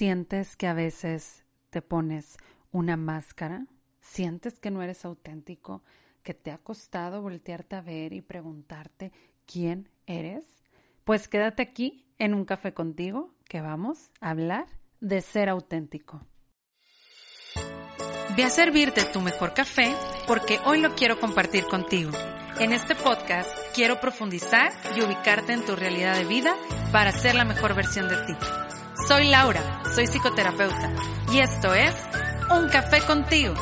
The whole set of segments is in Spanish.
¿Sientes que a veces te pones una máscara? ¿Sientes que no eres auténtico? ¿Que te ha costado voltearte a ver y preguntarte quién eres? Pues quédate aquí en un café contigo que vamos a hablar de ser auténtico. Ve a servirte tu mejor café porque hoy lo quiero compartir contigo. En este podcast quiero profundizar y ubicarte en tu realidad de vida para ser la mejor versión de ti. Soy Laura, soy psicoterapeuta y esto es Un Café contigo.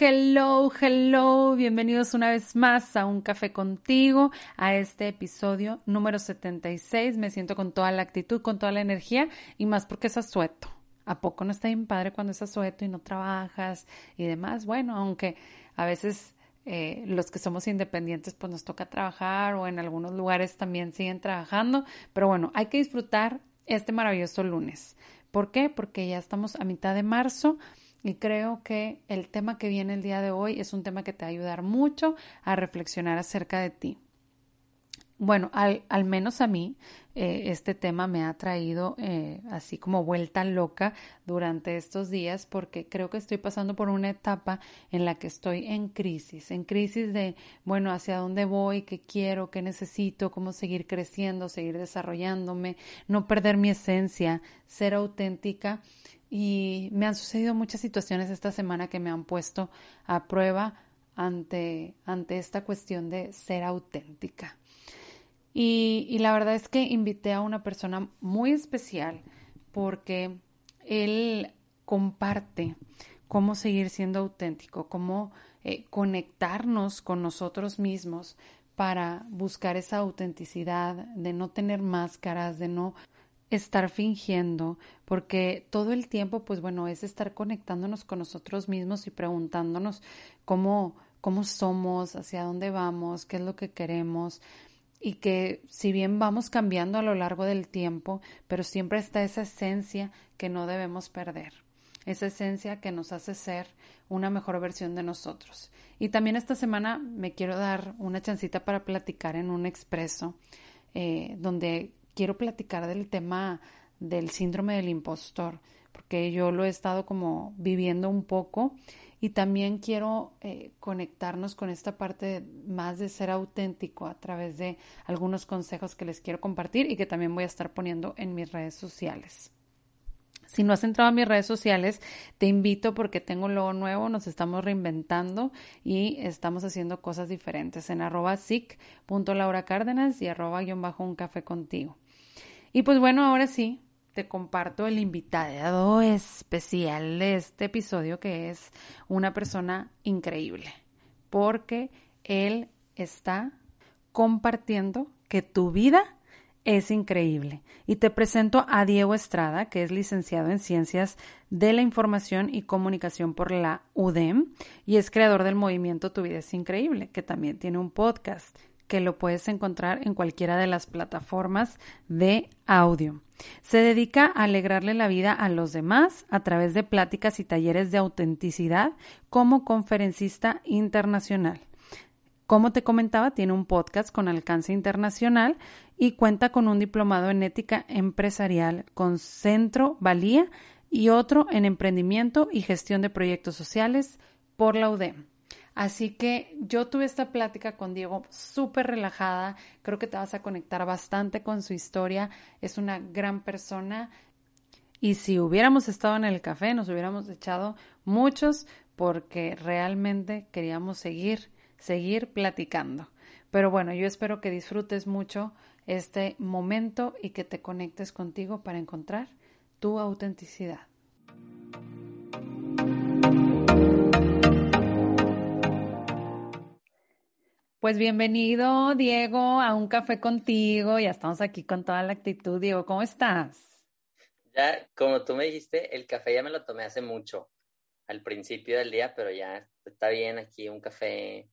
Hello, hello, bienvenidos una vez más a Un Café contigo, a este episodio número 76. Me siento con toda la actitud, con toda la energía y más porque es asueto. ¿A poco no está bien padre cuando es asueto y no trabajas y demás? Bueno, aunque a veces eh, los que somos independientes pues nos toca trabajar o en algunos lugares también siguen trabajando, pero bueno, hay que disfrutar este maravilloso lunes. ¿Por qué? Porque ya estamos a mitad de marzo y creo que el tema que viene el día de hoy es un tema que te va a ayudar mucho a reflexionar acerca de ti. Bueno, al, al menos a mí eh, este tema me ha traído eh, así como vuelta loca durante estos días porque creo que estoy pasando por una etapa en la que estoy en crisis, en crisis de, bueno, hacia dónde voy, qué quiero, qué necesito, cómo seguir creciendo, seguir desarrollándome, no perder mi esencia, ser auténtica. Y me han sucedido muchas situaciones esta semana que me han puesto a prueba ante, ante esta cuestión de ser auténtica. Y, la verdad es que invité a una persona muy especial porque él comparte cómo seguir siendo auténtico, cómo eh, conectarnos con nosotros mismos para buscar esa autenticidad, de no tener máscaras, de no estar fingiendo, porque todo el tiempo, pues bueno, es estar conectándonos con nosotros mismos y preguntándonos cómo, cómo somos, hacia dónde vamos, qué es lo que queremos y que si bien vamos cambiando a lo largo del tiempo, pero siempre está esa esencia que no debemos perder, esa esencia que nos hace ser una mejor versión de nosotros. Y también esta semana me quiero dar una chancita para platicar en un expreso, eh, donde quiero platicar del tema del síndrome del impostor, porque yo lo he estado como viviendo un poco y también quiero eh, conectarnos con esta parte más de ser auténtico a través de algunos consejos que les quiero compartir y que también voy a estar poniendo en mis redes sociales. Si no has entrado a mis redes sociales, te invito porque tengo un logo nuevo, nos estamos reinventando y estamos haciendo cosas diferentes en arroba cárdenas y arroba guion bajo un café contigo. Y pues bueno, ahora sí, te comparto el invitado especial de este episodio que es una persona increíble, porque él está compartiendo que tu vida es increíble. Y te presento a Diego Estrada, que es licenciado en Ciencias de la Información y Comunicación por la UDEM y es creador del movimiento Tu vida es increíble, que también tiene un podcast que lo puedes encontrar en cualquiera de las plataformas de audio. Se dedica a alegrarle la vida a los demás a través de pláticas y talleres de autenticidad como conferencista internacional. Como te comentaba, tiene un podcast con alcance internacional y cuenta con un diplomado en ética empresarial con Centro Valía y otro en emprendimiento y gestión de proyectos sociales por la UDEM. Así que yo tuve esta plática con Diego súper relajada, creo que te vas a conectar bastante con su historia, es una gran persona y si hubiéramos estado en el café nos hubiéramos echado muchos porque realmente queríamos seguir, seguir platicando. Pero bueno, yo espero que disfrutes mucho este momento y que te conectes contigo para encontrar tu autenticidad. Pues bienvenido, Diego, a un café contigo. Ya estamos aquí con toda la actitud. Diego, ¿cómo estás? Ya, como tú me dijiste, el café ya me lo tomé hace mucho, al principio del día, pero ya está bien aquí un café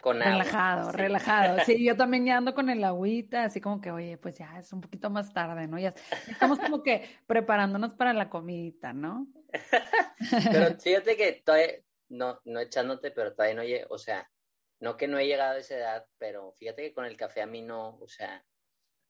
con agua. Relajado, relajado. Sí, yo también ya ando con el agüita, así como que, oye, pues ya es un poquito más tarde, ¿no? Ya estamos como que preparándonos para la comidita, ¿no? pero fíjate que todavía, no, no echándote, pero todavía no, o sea, no que no he llegado a esa edad, pero fíjate que con el café a mí no, o sea,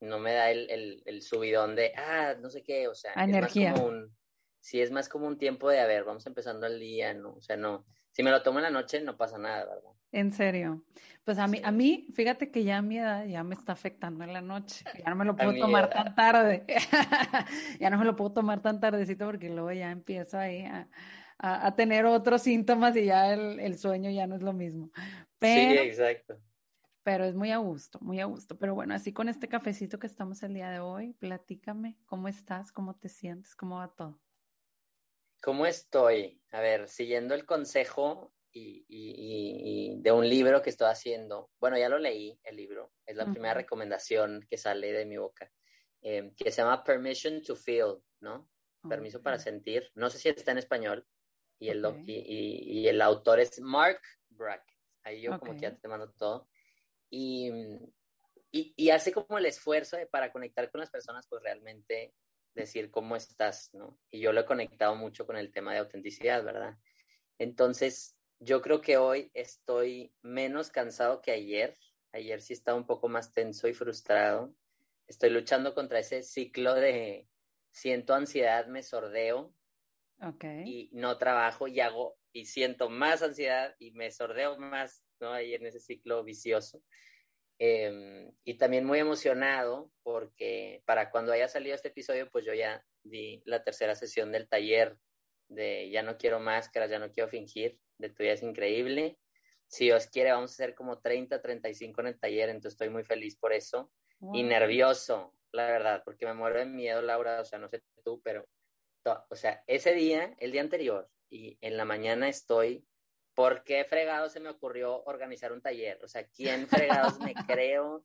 no me da el, el, subidón de, ah, no sé qué, o sea, energía. es más como un, sí, es más como un tiempo de, a ver, vamos empezando el día, ¿no? O sea, no, si me lo tomo en la noche no pasa nada, ¿verdad? En serio. Pues a mí, a mí, fíjate que ya a mi edad ya me está afectando en la noche. Ya no me lo puedo tomar tan tarde. ya no me lo puedo tomar tan tardecito porque luego ya empiezo ahí a, a, tener otros síntomas y ya el, el, sueño ya no es lo mismo. sí, exacto. Pero es muy a gusto, muy a gusto. Pero bueno, así con este cafecito que estamos el día de hoy, platícame, ¿cómo estás? ¿Cómo te sientes? ¿Cómo va todo? ¿Cómo estoy? A ver, siguiendo el consejo y, y, de un libro que estoy haciendo. Bueno, ya lo leí, el libro. Es la primera recomendación que sale de mi boca. Eh, que se llama Permission to Feel, ¿no? Permiso para sentir. No sé si está en español. Y el, y, el autor es Mark Brackett. Ahí yo como que ya te mando todo. Y, y, hace como el esfuerzo de, para conectar con las personas, pues realmente decir cómo estás, ¿no? Y yo lo he conectado mucho con el tema de autenticidad, ¿verdad? Entonces, yo creo que hoy estoy menos cansado que ayer. Ayer sí estaba un poco más tenso y frustrado. Estoy luchando contra ese ciclo de siento ansiedad, me sordeo y no trabajo y hago y siento más ansiedad y me sordeo más, ¿no? Ahí en ese ciclo vicioso. Em, y también muy emocionado porque para cuando haya salido este episodio, pues yo ya di la tercera sesión del taller de Ya no quiero máscaras, ya no quiero fingir, de tu vida es increíble. Si Dios quiere, vamos a hacer como 30, 35 en el taller, entonces estoy muy feliz por eso. Y nervioso, la verdad, porque me muero de miedo, Laura, o sea, no sé tú, pero, o sea, ese día, el día anterior, y en la mañana estoy ¿por qué fregado se me ocurrió organizar un taller? O sea, ¿quién fregados me creo?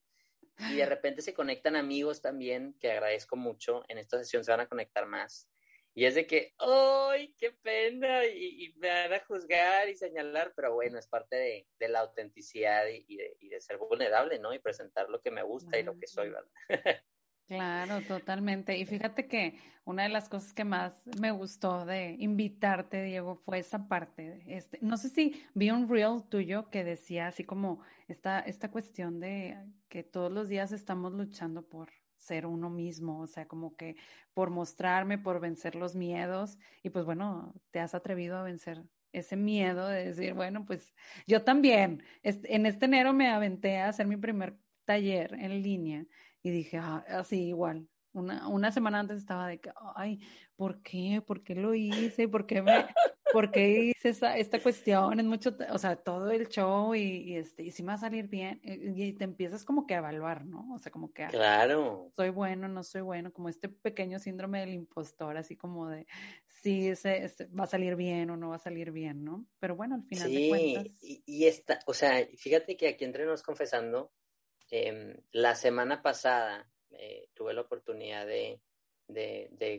Y de repente se conectan amigos también, que agradezco mucho. En esta sesión se van a conectar más. Y es de que, ¡ay, qué pena! Y, me van a juzgar y señalar, pero bueno, es parte de, de la autenticidad y, de, y, de, ser vulnerable, ¿no? Y presentar lo que me gusta y lo que soy, ¿verdad? Claro, totalmente. Y fíjate que una de las cosas que más me gustó de invitarte, Diego, fue esa parte. Este, no sé si vi un reel tuyo que decía así como esta, esta cuestión de que todos los días estamos luchando por ser uno mismo, o sea, como que por mostrarme, por vencer los miedos. Y pues bueno, te has atrevido a vencer ese miedo de decir, bueno, pues yo también. En este enero me aventé a hacer mi primer taller en línea y dije, ah, así igual. Una, una semana antes estaba de que, ay, ¿por qué? ¿Por qué lo hice? ¿Por qué, me, ¿por qué hice esa, esta cuestión? Es mucho, o sea, todo el show y, y este, y si me va a salir bien. Eh, y, te empiezas como que a evaluar, ¿no? O sea, como que, claro. soy bueno, no soy bueno, como este pequeño síndrome del impostor, así como de, si ese, va a salir bien o no va a salir bien, ¿no? Pero bueno, al final de cuentas. Y, y esta, o sea, fíjate que aquí entre nos confesando, Em, la semana pasada eh, tuve la oportunidad de,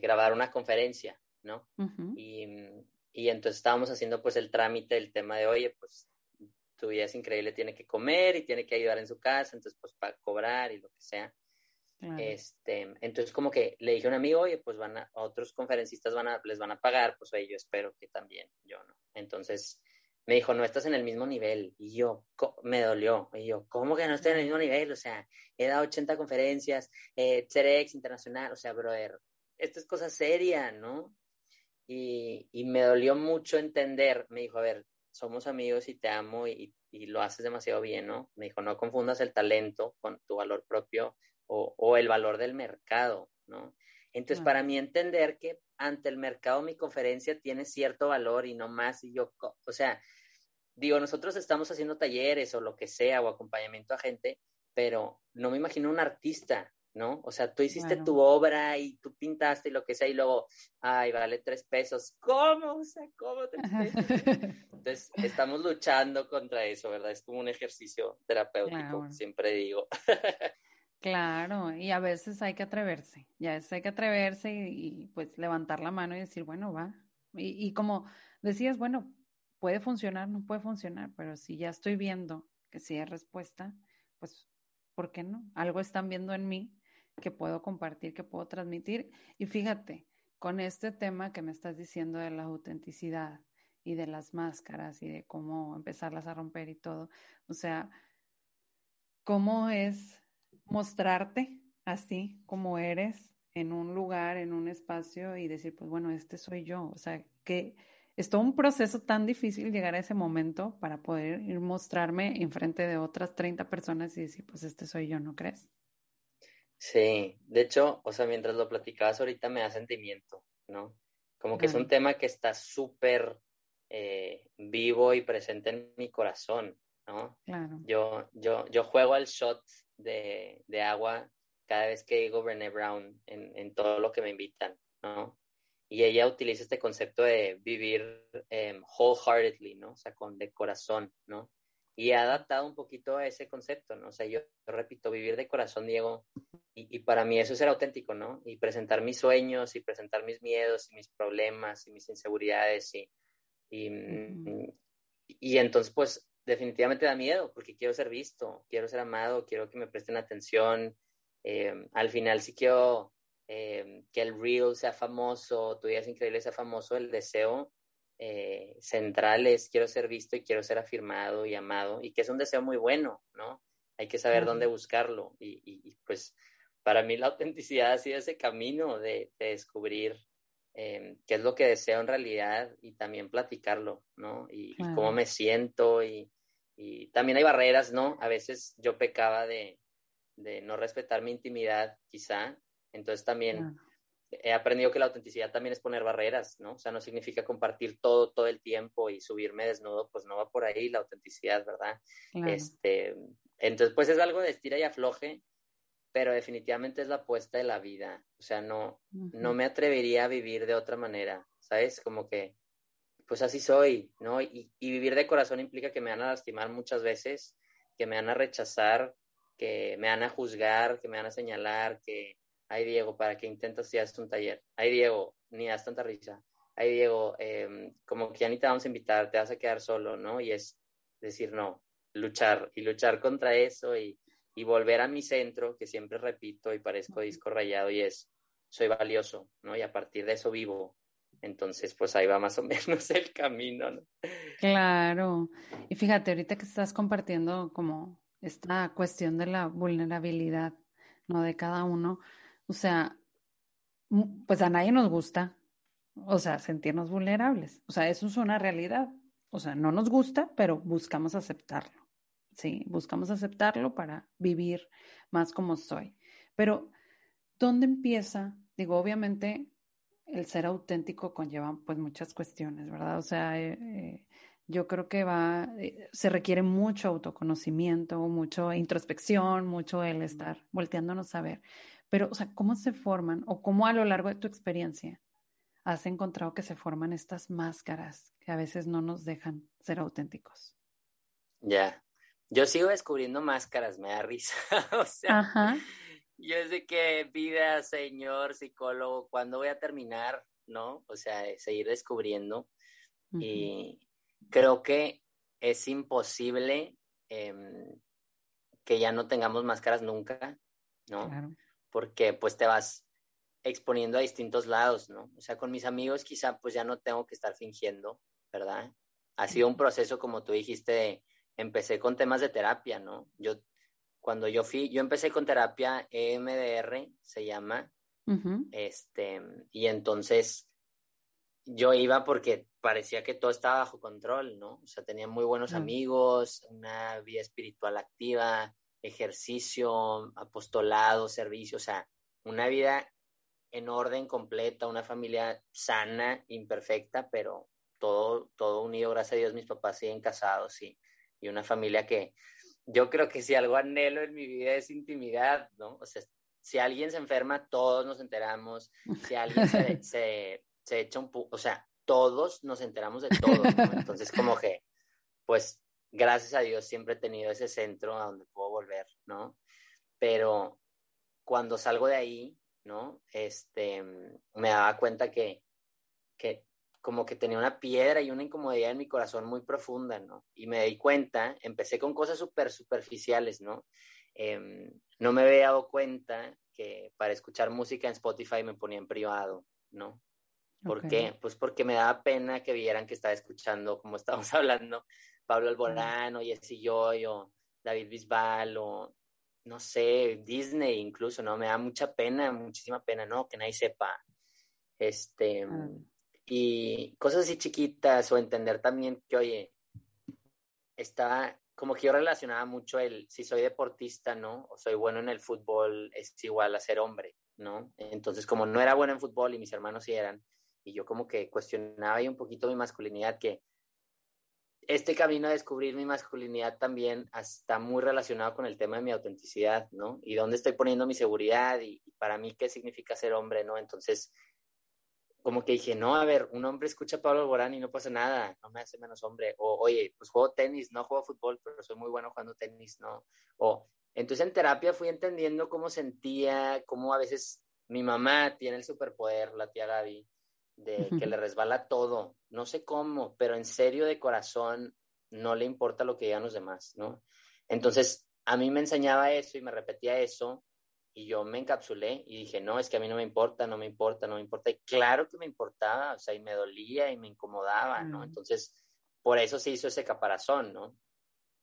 grabar una conferencia, ¿no? y, entonces estábamos haciendo pues el trámite del tema de, oye, pues tu vida es increíble, tiene que comer y tiene que ayudar en su casa, entonces pues para cobrar y lo que sea. Este, entonces como que le dije a un amigo, oye, pues van a, otros conferencistas van a, les van a pagar, pues oye, yo espero que también, yo no. Entonces, me dijo, no estás en el mismo nivel. Y yo, me dolió. Y yo, ¿cómo que no estoy en el mismo nivel? O sea, he dado 80 conferencias, eh, ex internacional, o sea, brother, esto es cosa seria, ¿no? Y, y, me dolió mucho entender, me dijo, a ver, somos amigos y te amo y, y, lo haces demasiado bien, ¿no? Me dijo, no confundas el talento con tu valor propio o, o el valor del mercado, ¿no? Entonces, para mí entender que ante el mercado mi conferencia tiene cierto valor y no más, y yo, o sea, digo, nosotros estamos haciendo talleres o lo que sea, o acompañamiento a gente, pero no me imagino un artista, ¿no? O sea, tú hiciste tu obra y tú pintaste y lo que sea, y luego, ay, vale tres pesos. ¿Cómo? O sea, ¿cómo tres pesos? Entonces, estamos luchando contra eso, ¿verdad? Es como un ejercicio terapéutico, siempre digo. Claro, y a veces hay que atreverse, ya veces hay que atreverse y, pues levantar la mano y decir, bueno, va. Y, y, como decías, bueno, puede funcionar, no puede funcionar, pero si ya estoy viendo que sí hay respuesta, pues, ¿por qué no? Algo están viendo en mí que puedo compartir, que puedo transmitir. Y fíjate, con este tema que me estás diciendo de la autenticidad y de las máscaras y de cómo empezarlas a romper y todo. O sea, cómo es mostrarte así como eres en un lugar, en un espacio y decir, pues bueno, este soy yo. O sea, que es todo un proceso tan difícil llegar a ese momento para poder ir mostrarme enfrente de otras 30 personas y decir, pues este soy yo, ¿no crees? Sí, de hecho, o sea, mientras lo platicabas ahorita me da sentimiento, ¿no? Como que es un tema que está súper eh, vivo y presente en mi corazón, ¿no? Claro. Yo, yo, yo juego al shot de, de agua cada vez que digo Brené Brown en, en, todo lo que me invitan, ¿no? Y ella utiliza este concepto de vivir um, wholeheartedly, ¿no? O sea, con de corazón, ¿no? Y ha adaptado un poquito a ese concepto, ¿no? O sea, yo, repito, vivir de corazón, Diego, y, y, para mí eso es ser auténtico, ¿no? Y presentar mis sueños y presentar mis miedos y mis problemas y mis inseguridades y, y, y entonces, pues, definitivamente da miedo porque quiero ser visto, quiero ser amado, quiero que me presten atención. Eh, al final sí quiero eh, que el reel sea famoso, tu vida es increíble, sea famoso, el deseo eh, central es quiero ser visto y quiero ser afirmado y amado, y que es un deseo muy bueno, ¿no? Hay que saber dónde buscarlo. Y, pues para mí la autenticidad ha sido ese camino de, descubrir eh, qué es lo que deseo en realidad y también platicarlo, ¿no? Y, cómo me siento y, también hay barreras, ¿no? A veces yo pecaba de, de no respetar mi intimidad, quizá, entonces también he aprendido que la autenticidad también es poner barreras, ¿no? O sea, no significa compartir todo, todo el tiempo y subirme desnudo, pues no va por ahí la autenticidad, ¿verdad? Este, entonces, pues es algo de estira y afloje, pero definitivamente es la apuesta de la vida. O sea, no, no me atrevería a vivir de otra manera, ¿sabes? Como que, pues así soy, ¿no? Y, y vivir de corazón implica que me van a lastimar muchas veces, que me van a rechazar, que me van a juzgar, que me van a señalar, que ay Diego, ¿para qué intentas si haces un taller? Ay Diego, ni das tanta risa. Ay Diego, em, como que ya ni te vamos a invitar, te vas a quedar solo, ¿no? Y es decir, no, luchar y luchar contra eso y, y volver a mi centro, que siempre repito y parezco disco rayado, y es, soy valioso, ¿no? Y a partir de eso vivo. Entonces, pues ahí va más o menos el camino, ¿no? Claro. Y fíjate, ahorita que estás compartiendo como esta cuestión de la vulnerabilidad, ¿no? De cada uno, o sea, pues a nadie nos gusta, o sea, sentirnos vulnerables. O sea, eso es una realidad. O sea, no nos gusta, pero buscamos aceptarlo. Sí, buscamos aceptarlo para vivir más como soy. Pero, ¿dónde empieza? Digo, obviamente el ser auténtico conlleva pues muchas cuestiones, ¿verdad? O sea, eh, eh, yo creo que va, eh, se requiere mucho autoconocimiento, mucho introspección, mucho el estar volteándonos a ver. Pero, o sea, ¿cómo se forman o cómo a lo largo de tu experiencia has encontrado que se forman estas máscaras que a veces no nos dejan ser auténticos? Ya, yo sigo descubriendo máscaras, me da risa. o sea, yo sé que vida, señor psicólogo, ¿cuándo voy a terminar? ¿No? O sea, seguir descubriendo. Y creo que es imposible em, que ya no tengamos máscaras nunca, ¿no? Claro porque pues te vas exponiendo a distintos lados, ¿no? O sea, con mis amigos quizá pues ya no tengo que estar fingiendo, ¿verdad? Ha sido un proceso, como tú dijiste, empecé con temas de terapia, ¿no? Yo, cuando yo fui, yo empecé con terapia EMDR, se llama, este, y entonces yo iba porque parecía que todo estaba bajo control, ¿no? O sea, tenía muy buenos amigos, una vida espiritual activa, ejercicio, apostolado, servicio, o sea, una vida en orden completa, una familia sana, imperfecta, pero todo, todo unido, gracias a Dios, mis papás siguen casados y, y una familia que yo creo que si algo anhelo en mi vida es intimidad, ¿no? O sea, si alguien se enferma, todos nos enteramos, si alguien se, se, se echa un... o sea, todos nos enteramos de todo, ¿no? Entonces, como que, pues, gracias a Dios siempre he tenido ese centro a donde puedo volver, ¿no? Pero cuando salgo de ahí, ¿no? Este, me daba cuenta que, que como que tenía una piedra y una incomodidad en mi corazón muy profunda, ¿no? Y me di cuenta, empecé con cosas súper superficiales, ¿no? Em, no me había dado cuenta que para escuchar música en Spotify me ponía en privado, ¿no? ¿Por qué? Pues porque me daba pena que vieran que estaba escuchando, como estábamos hablando, Pablo Alborán, o Jesse Joy, o David Bisbal, o no sé, Disney incluso, ¿no? Me da mucha pena, muchísima pena, ¿no? Que nadie sepa. Este, ah. Y cosas así chiquitas, o entender también que, oye, estaba, como que yo relacionaba mucho el, si soy deportista, ¿no? O soy bueno en el fútbol, es igual a ser hombre, ¿no? Entonces, como no era bueno en fútbol y mis hermanos sí eran, y yo como que cuestionaba ahí un poquito mi masculinidad, que este camino a descubrir mi masculinidad también está muy relacionado con el tema de mi autenticidad, ¿no? Y dónde estoy poniendo mi seguridad y, para mí qué significa ser hombre, ¿no? Entonces, como que dije, no, a ver, un hombre escucha a Pablo Alborán y no pasa nada, no me hace menos hombre. O, oye, pues juego tenis, no juego fútbol, pero soy muy bueno jugando tenis, ¿no? O, entonces en terapia fui entendiendo cómo sentía, cómo a veces mi mamá tiene el superpoder, la tía Gaby, de que le resbala todo, no sé cómo, pero en serio de corazón no le importa lo que digan los demás, ¿no? Entonces, a mí me enseñaba eso y me repetía eso y yo me encapsulé y dije, no, es que a mí no me importa, no me importa, no me importa. Y claro que me importaba, o sea, y me dolía y me incomodaba, ¿no? Entonces, por eso se hizo ese caparazón, ¿no?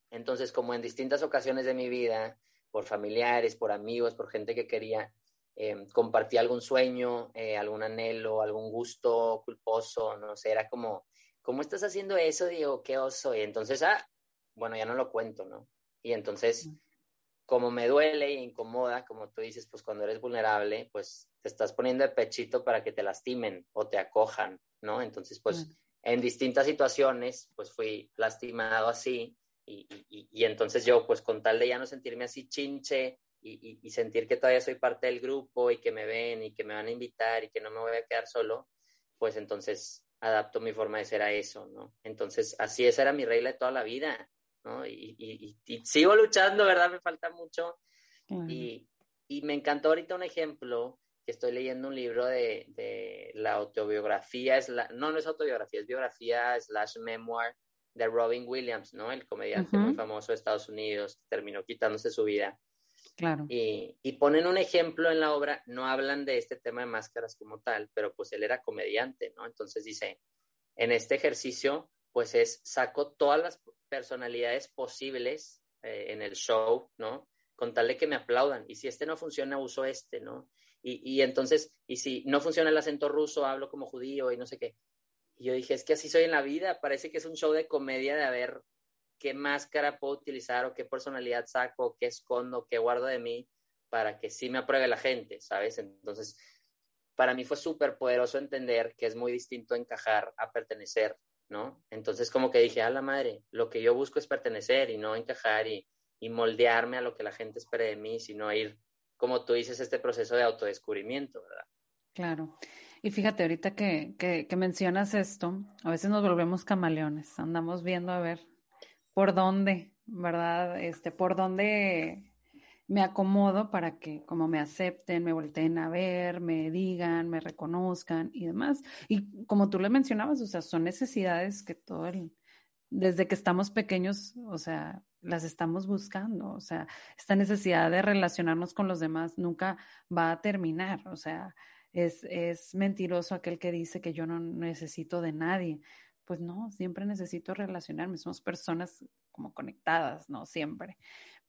Entonces, como en distintas ocasiones de mi vida, por familiares, por amigos, por gente que quería, eh, compartí algún sueño, eh, algún anhelo, algún gusto culposo, no sé, era como, ¿cómo estás haciendo eso? Digo, qué oso. Y entonces, ah, bueno, ya no lo cuento, ¿no? Y entonces, como me duele e incomoda, como tú dices, pues cuando eres vulnerable, pues te estás poniendo de pechito para que te lastimen o te acojan, ¿no? Entonces, pues en distintas situaciones, pues fui lastimado así. Y, y, y, entonces yo, pues con tal de ya no sentirme así chinche, y, sentir que todavía soy parte del grupo y que me ven y que me van a invitar y que no me voy a quedar solo, pues entonces adapto mi forma de ser a eso, ¿no? Entonces, así esa era mi regla de toda la vida, ¿no? Y, sigo luchando, ¿verdad? Me falta mucho. Y, me encantó ahorita un ejemplo que estoy leyendo un libro de, de la autobiografía, es la, no, no es autobiografía, es biografía slash memoir de Robin Williams, ¿no? El comediante muy famoso de Estados Unidos, terminó quitándose su vida. Claro. Y, ponen un ejemplo en la obra, no hablan de este tema de máscaras como tal, pero pues él era comediante, ¿no? Entonces dice, en este ejercicio, pues es, saco todas las personalidades posibles eh, en el show, ¿no? Con tal de que me aplaudan. Y si este no funciona, uso este, ¿no? Y, y entonces, y si no funciona el acento ruso, hablo como judío y no sé qué. Y yo dije, es que así soy en la vida, parece que es un show de comedia de haber qué máscara puedo utilizar o qué personalidad saco, qué escondo, qué guardo de mí para que sí me apruebe la gente, ¿sabes? Entonces, para mí fue súper poderoso entender que es muy distinto encajar a pertenecer, ¿no? Entonces, como que dije, a la madre, lo que yo busco es pertenecer y no encajar y, moldearme a lo que la gente espere de mí, sino ir, como tú dices, este proceso de autodescubrimiento, ¿verdad? Claro. Y fíjate, ahorita que, que mencionas esto, a veces nos volvemos camaleones, andamos viendo a ver por dónde, ¿verdad? Este, por dónde me acomodo para que como me acepten, me volteen a ver, me digan, me reconozcan y demás. Y como tú le mencionabas, o sea, son necesidades que todo el, desde que estamos pequeños, o sea, las estamos buscando, o sea, esta necesidad de relacionarnos con los demás nunca va a terminar, o sea, es, es mentiroso aquel que dice que yo no necesito de nadie pues no, siempre necesito relacionarme, somos personas como conectadas, ¿no? Siempre.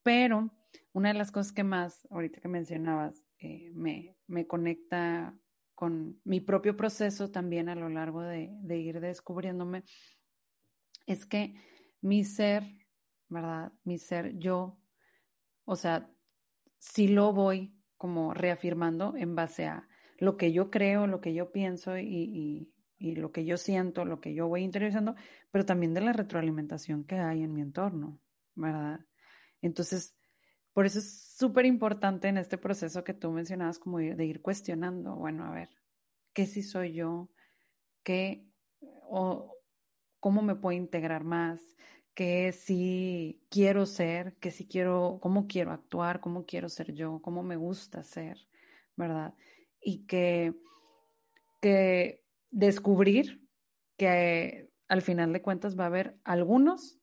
Pero una de las cosas que más, ahorita que mencionabas, eh, me, me, conecta con mi propio proceso también a lo largo de, ir descubriéndome, es que mi ser, ¿verdad? Mi ser, yo, o sea, sí lo voy como reafirmando en base a lo que yo creo, lo que yo pienso y y lo que yo siento, lo que yo voy interiorizando, pero también de la retroalimentación que hay en mi entorno, ¿verdad? Entonces, por eso es súper importante en este proceso que tú mencionabas, como de ir cuestionando, bueno, a ver, ¿qué si soy yo? ¿Qué o cómo me puedo integrar más? ¿Qué si quiero ser? ¿Qué si quiero, cómo quiero actuar? ¿Cómo quiero ser yo? ¿Cómo me gusta ser? ¿Verdad? Y que, que descubrir que al final de cuentas va a haber algunos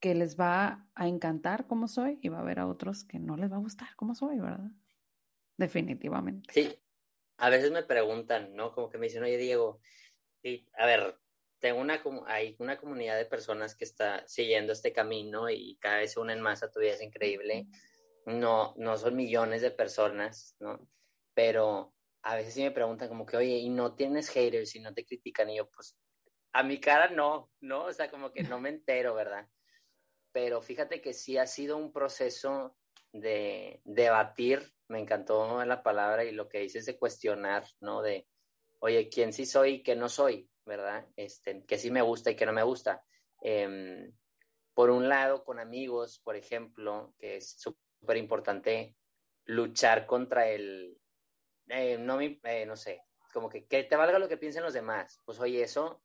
que les va a encantar como soy y va a haber a otros que no les va a gustar como soy, ¿verdad? Definitivamente. Sí. A veces me preguntan, ¿no? Como que me dicen, oye, Diego, a ver, tengo una, hay una comunidad de personas que está siguiendo este camino y cada vez se unen más a tu vida, es increíble. No, no son millones de personas, ¿no? Pero a veces sí me preguntan como que, oye, ¿y no tienes haters y no te critican? Y yo, pues, a mi cara no, ¿no? O sea, como que no me entero, ¿verdad? Pero fíjate que sí ha sido un proceso de debatir, me encantó la palabra y lo que dices de cuestionar, ¿no? De, oye, ¿quién sí soy y qué no soy? ¿Verdad? Este, que sí me gusta y que no me gusta. Em, por un lado, con amigos, por ejemplo, que es súper importante luchar contra el, eh, no, eh, no sé, como que, que te valga lo que piensen los demás. Pues oye, eso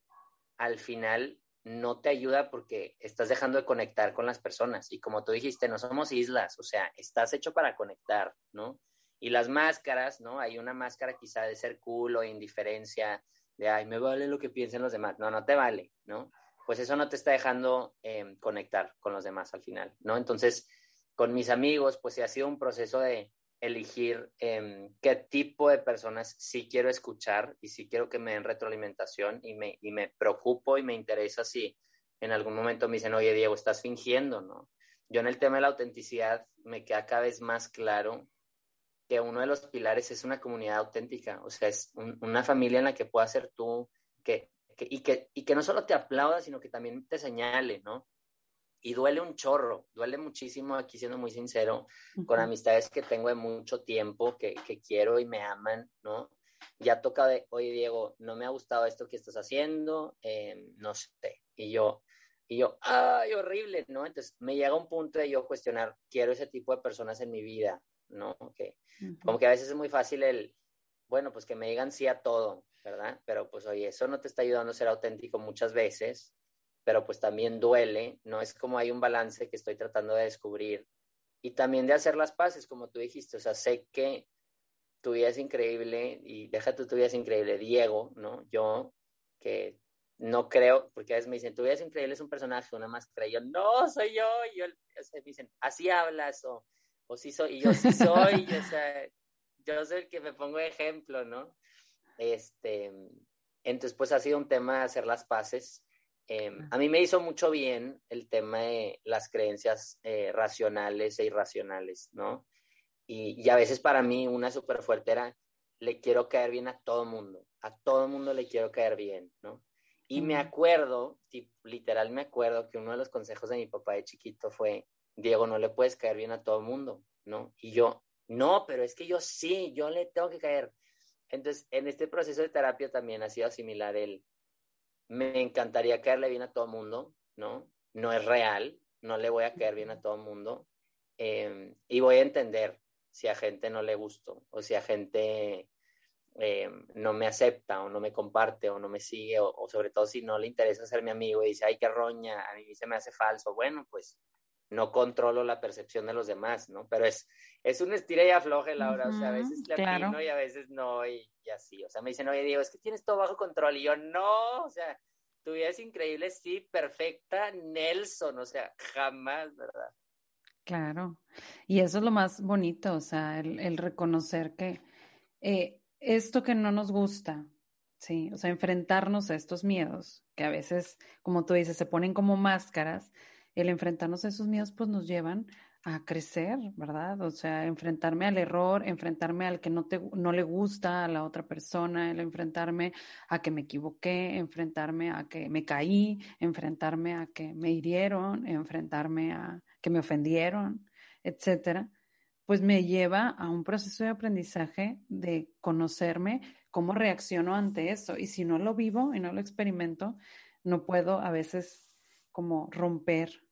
al final no te ayuda porque estás dejando de conectar con las personas. Y como tú dijiste, no somos islas, o sea, estás hecho para conectar, ¿no? Y las máscaras, ¿no? Hay una máscara quizá de ser cool o indiferencia, de, ay, me vale lo que piensen los demás. No, no te vale, ¿no? Pues eso no te está dejando em, conectar con los demás al final, ¿no? Entonces, con mis amigos, pues sí ha sido un proceso de elegir em, qué tipo de personas sí quiero escuchar y sí quiero que me den retroalimentación y me, y me preocupo y me interesa si en algún momento me dicen, oye Diego, estás fingiendo, ¿no? Yo en el tema de la autenticidad me queda cada vez más claro que uno de los pilares es una comunidad auténtica, o sea, es una familia en la que puedas ser tú, que, y, que, y que no solo te aplauda, sino que también te señale, ¿no? Y duele un chorro, duele muchísimo, aquí siendo muy sincero, con amistades que tengo de mucho tiempo, que, que quiero y me aman, ¿no? Ya toca de, oye Diego, no me ha gustado esto que estás haciendo, eh, no sé, y yo, y yo, ay, horrible, ¿no? Entonces me llega un punto de yo cuestionar, quiero ese tipo de personas en mi vida, ¿no? Que, Como que a veces es muy fácil el, bueno, pues que me digan sí a todo, ¿verdad? Pero pues oye, eso no te está ayudando a ser auténtico muchas veces pero pues también duele, ¿no? Es como hay un balance que estoy tratando de descubrir. Y también de hacer las paces, como tú dijiste, o sea, sé que tu vida es increíble y deja tu, vida es increíble, Diego, ¿no? Yo, que no creo, porque a veces me dicen, tu vida es increíble, es un personaje, una máscara, y yo, no, soy yo, y yo, o sea, me dicen, así hablas, o, o sí soy, y yo sí soy, o sea, yo soy el que me pongo ejemplo, ¿no? Este, entonces, pues ha sido un tema de hacer las paces, Em, a mí me hizo mucho bien el tema de las creencias eh, racionales e irracionales, ¿no? Y, a veces para mí una súper fuerte era, le quiero caer bien a todo mundo, a todo mundo le quiero caer bien, ¿no? Y me acuerdo, literal me acuerdo que uno de los consejos de mi papá de chiquito fue, Diego, no le puedes caer bien a todo mundo, ¿no? Y yo, no, pero es que yo sí, yo le tengo que caer. Entonces, en este proceso de terapia también ha sido similar el, me encantaría caerle bien a todo mundo, ¿no? No es real, no le voy a caer bien a todo mundo. Em, y voy a entender si a gente no le gusto o si a gente em, no me acepta o no me comparte o no me sigue o, o, sobre todo si no le interesa ser mi amigo y dice, ay, qué roña, a mí se me hace falso. Bueno, pues no controlo la percepción de los demás, ¿no? Pero es, es un estira y afloje, Laura, o sea, a veces le claro. y a veces no, y, así, o sea, me dicen, oye, Diego, es que tienes todo bajo control, y yo, no, o sea, tu vida es increíble, sí, perfecta, Nelson, o sea, jamás, ¿verdad? Claro, y eso es lo más bonito, o sea, el, reconocer que eh, esto que no nos gusta, sí, o sea, enfrentarnos a estos miedos, que a veces, como tú dices, se ponen como máscaras, el enfrentarnos a esos miedos pues nos llevan a crecer, ¿verdad? O sea, enfrentarme al error, enfrentarme al que no, te, no le gusta a la otra persona, el enfrentarme a que me equivoqué, enfrentarme a que me caí, enfrentarme a que me hirieron, enfrentarme a que me ofendieron, etcétera, pues me lleva a un proceso de aprendizaje de conocerme, cómo reacciono ante eso. Y si no lo vivo y no lo experimento, no puedo a veces como romper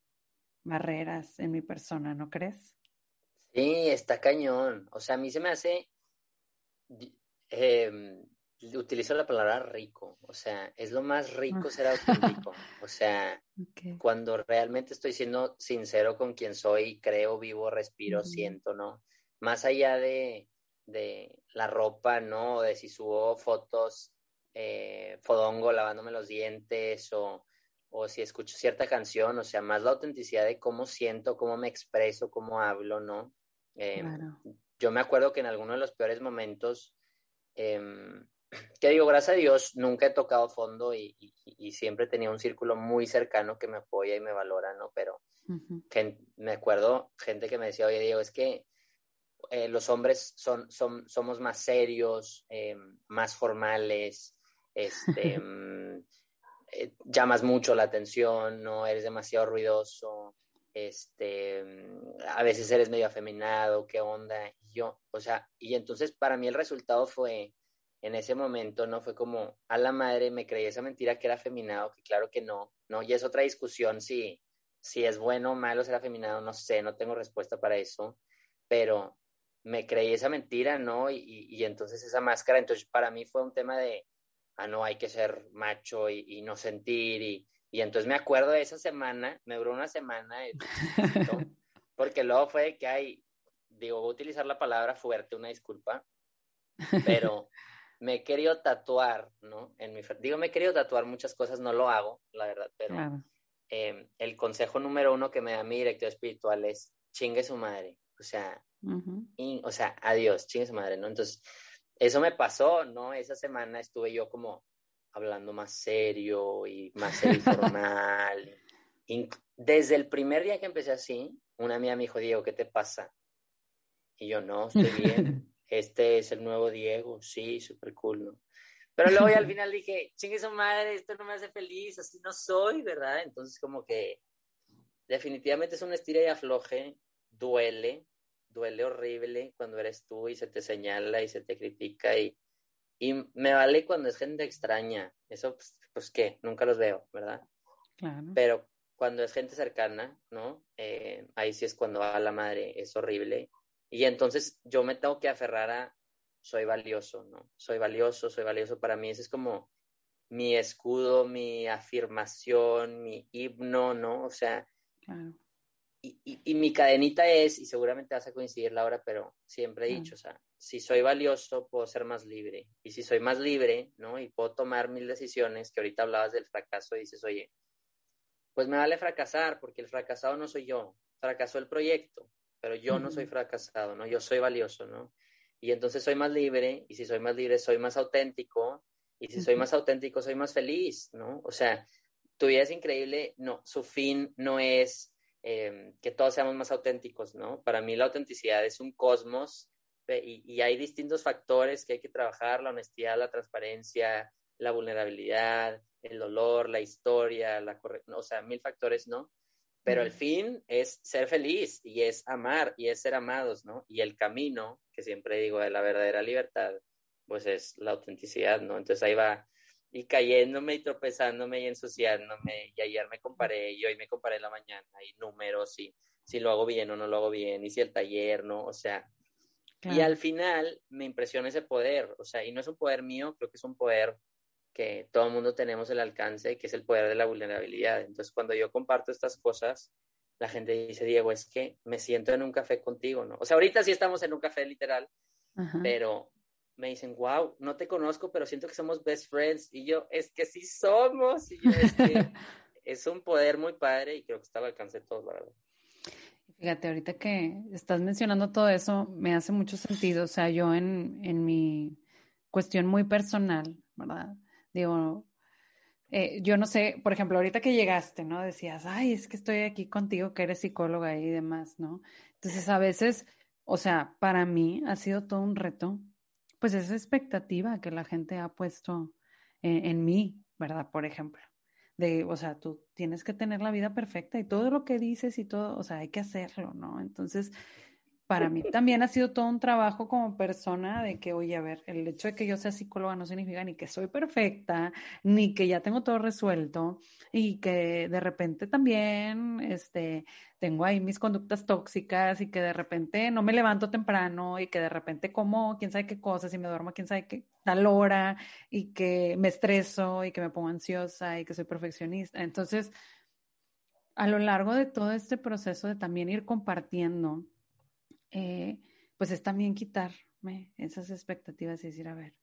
barreras en mi persona, ¿no crees? Sí, está cañón. O sea, a mí se me hace, eh, utilizo la palabra rico, o sea, es lo más rico ser auténtico. O sea, cuando realmente estoy siendo sincero con quien soy, creo, vivo, respiro, siento, ¿no? Más allá de, de la ropa, ¿no? De si subo fotos, eh, fodongo lavándome los dientes o o si escucho cierta canción, o sea, más la autenticidad de cómo siento, cómo me expreso, cómo hablo, ¿no? Em, yo me acuerdo que en alguno de los peores momentos, em, que digo, gracias a Dios, nunca he tocado fondo y, siempre tenido un círculo muy cercano que me apoya y me valora, ¿no? Pero me acuerdo gente que me decía, oye, Diego, es que eh, los hombres son, son, somos más serios, eh, más formales, este, eh, llamas mucho la atención, no eres demasiado ruidoso, este, mm, a veces eres medio afeminado, qué onda, y yo, o sea, y entonces para mí el resultado fue, en ese momento, ¿no? Fue como, a la madre, me creí esa mentira que era afeminado, que claro que no, ¿no? Y es otra discusión si, si es bueno o malo ser afeminado, no sé, no tengo respuesta para eso, pero me creí esa mentira, ¿no? Y, y, entonces esa máscara, entonces para mí fue un tema de, ah, no, hay que ser macho y, no sentir, y, y, entonces me acuerdo de esa semana, me duró una semana, porque luego fue que hay, digo, voy a utilizar la palabra fuerte, una disculpa, pero me he querido tatuar, ¿no? En mi, digo, me he querido tatuar muchas cosas, no lo hago, la verdad, pero em, el consejo número uno que me da mi director espiritual es chingue su madre, o sea, o sea, adiós, chingue su madre, ¿no? Entonces, eso me pasó, ¿no? Esa semana estuve yo como hablando más serio y más informal. Desde el primer día que empecé así, una amiga me dijo, Diego, ¿qué te pasa? Y yo, no, estoy bien. este es el nuevo Diego, sí, súper cool, ¿no? Pero luego al final dije, chingue su madre, esto no me hace feliz, así no soy, ¿verdad? Entonces como que definitivamente es un estira y afloje, duele, duele horrible cuando eres tú y se te señala y se te critica y, y me vale cuando es gente extraña, eso pues, pues qué, nunca los veo, ¿verdad? Claro. Pero cuando es gente cercana, ¿no? Eh, ahí sí es cuando a la madre es horrible y entonces yo me tengo que aferrar a, soy valioso, ¿no? Soy valioso, soy valioso para mí. Ese es como mi escudo, mi afirmación, mi himno, ¿no? O sea, y, y, mi cadenita es, y seguramente vas a coincidir, Laura, pero siempre he dicho, o sea, si soy valioso, puedo ser más libre. Y si soy más libre, ¿no? Y puedo tomar mil decisiones, que ahorita hablabas del fracaso y dices, oye, pues me vale fracasar, porque el fracasado no soy yo, fracasó el proyecto, pero yo no soy fracasado, ¿no? Yo soy valioso, ¿no? Y entonces soy más libre, y si soy más libre, soy más auténtico, y si soy más auténtico, soy más feliz, ¿no? O sea, tu vida es increíble, no, su fin no es em, que todos seamos más auténticos, ¿no? Para mí la autenticidad es un cosmos y, y, hay distintos factores que hay que trabajar, la honestidad, la transparencia, la vulnerabilidad, el dolor, la historia, la corrección, o sea, mil factores, ¿no? Pero el fin es ser feliz y es amar y es ser amados, ¿no? Y el camino, que siempre digo de la verdadera libertad, pues es la autenticidad, ¿no? Entonces ahí va y cayéndome y tropezándome y ensuciándome. Y ayer me comparé y hoy me comparé en la mañana y números y si lo hago bien o no lo hago bien y si el taller, ¿no? O sea, y al final me impresiona ese poder, o sea, y no es un poder mío, creo que es un poder que todo el mundo tenemos el alcance, que es el poder de la vulnerabilidad. Entonces, cuando yo comparto estas cosas, la gente dice, Diego, es que me siento en un café contigo, ¿no? O sea, ahorita sí estamos en un café literal, pero me dicen, wow, no te conozco, pero siento que somos best friends. Y yo, es que sí somos. Y yo, es que es un poder muy padre y creo que está al alcance de todos, ¿verdad? Fíjate, ahorita que estás mencionando todo eso, me hace mucho sentido. O sea, yo en, en mi cuestión muy personal, ¿verdad? Digo, eh, yo no sé, por ejemplo, ahorita que llegaste, ¿no? Decías, ay, es que estoy aquí contigo, que eres psicóloga y demás, ¿no? Entonces, a veces, o sea, para mí ha sido todo un reto, pues esa expectativa que la gente ha puesto en, en mí, ¿verdad? Por ejemplo, de, o sea, tú tienes que tener la vida perfecta y todo lo que dices y todo, o sea, hay que hacerlo, ¿no? Entonces, para mí también ha sido todo un trabajo como persona de que, oye, a ver, el hecho de que yo sea psicóloga no significa ni que soy perfecta, ni que ya tengo todo resuelto y que de repente también, este, tengo ahí mis conductas tóxicas y que de repente no me levanto temprano y que de repente como quién sabe qué cosas y me duermo quién sabe qué tal hora y que me estreso y que me pongo ansiosa y que soy perfeccionista. Entonces, a lo largo de todo este proceso de también ir compartiendo, eh, pues es también quitarme esas expectativas y decir, a ver,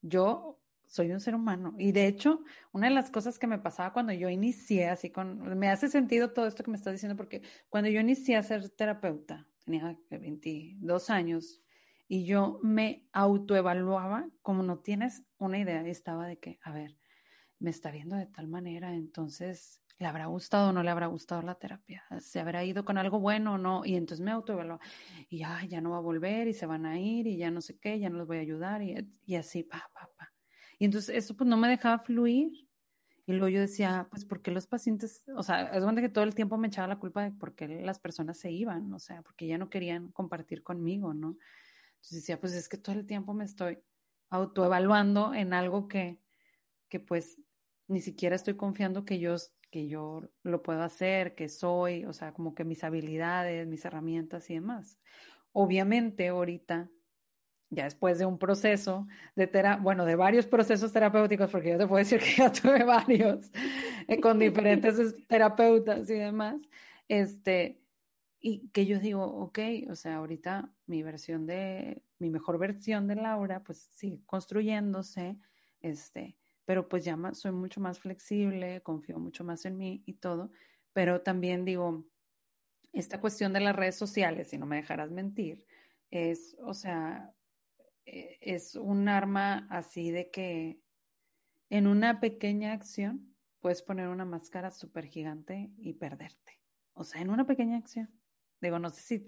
yo soy un ser humano. Y de hecho, una de las cosas que me pasaba cuando yo inicié, así con, me hace sentido todo esto que me estás diciendo, porque cuando yo inicié a ser terapeuta, tenía 22 años, Y yo me autoevaluaba como no tienes una idea. estaba de que, a ver, me está viendo de tal manera, entonces ¿le habrá gustado o no le habrá gustado la terapia? ¿Se habrá ido con algo bueno o no? Y entonces me autoevaluaba. Y ya, ya no va a volver y se van a ir y ya no sé qué, ya no los voy a ayudar y, y así, pa, pa, pa. Y entonces eso pues no me dejaba fluir. Y luego yo decía, pues, ¿por qué los pacientes, o sea, es donde que todo el tiempo me echaba la culpa de por qué las personas se iban, o sea, porque ya no querían compartir conmigo, ¿no? Entonces decía, pues es que todo el tiempo me estoy autoevaluando en algo que, que pues ni siquiera estoy confiando que yo, que yo lo puedo hacer, que soy, o sea, como que mis habilidades, mis herramientas y demás. Obviamente ahorita ya después de un proceso de terapia, bueno, de varios procesos terapéuticos, porque yo te puedo decir que ya tuve varios eh, con diferentes terapeutas y demás, este, y que yo digo, ok, o sea, ahorita mi versión de, mi mejor versión de Laura, pues sigue construyéndose, este, pero pues ya soy mucho más flexible, confío mucho más en mí y todo, pero también digo, esta cuestión de las redes sociales, si no me dejarás mentir, es, o sea, eh, es un arma así de que en una pequeña acción puedes poner una máscara súper gigante y perderte. O sea, en una pequeña acción. Digo, no sé si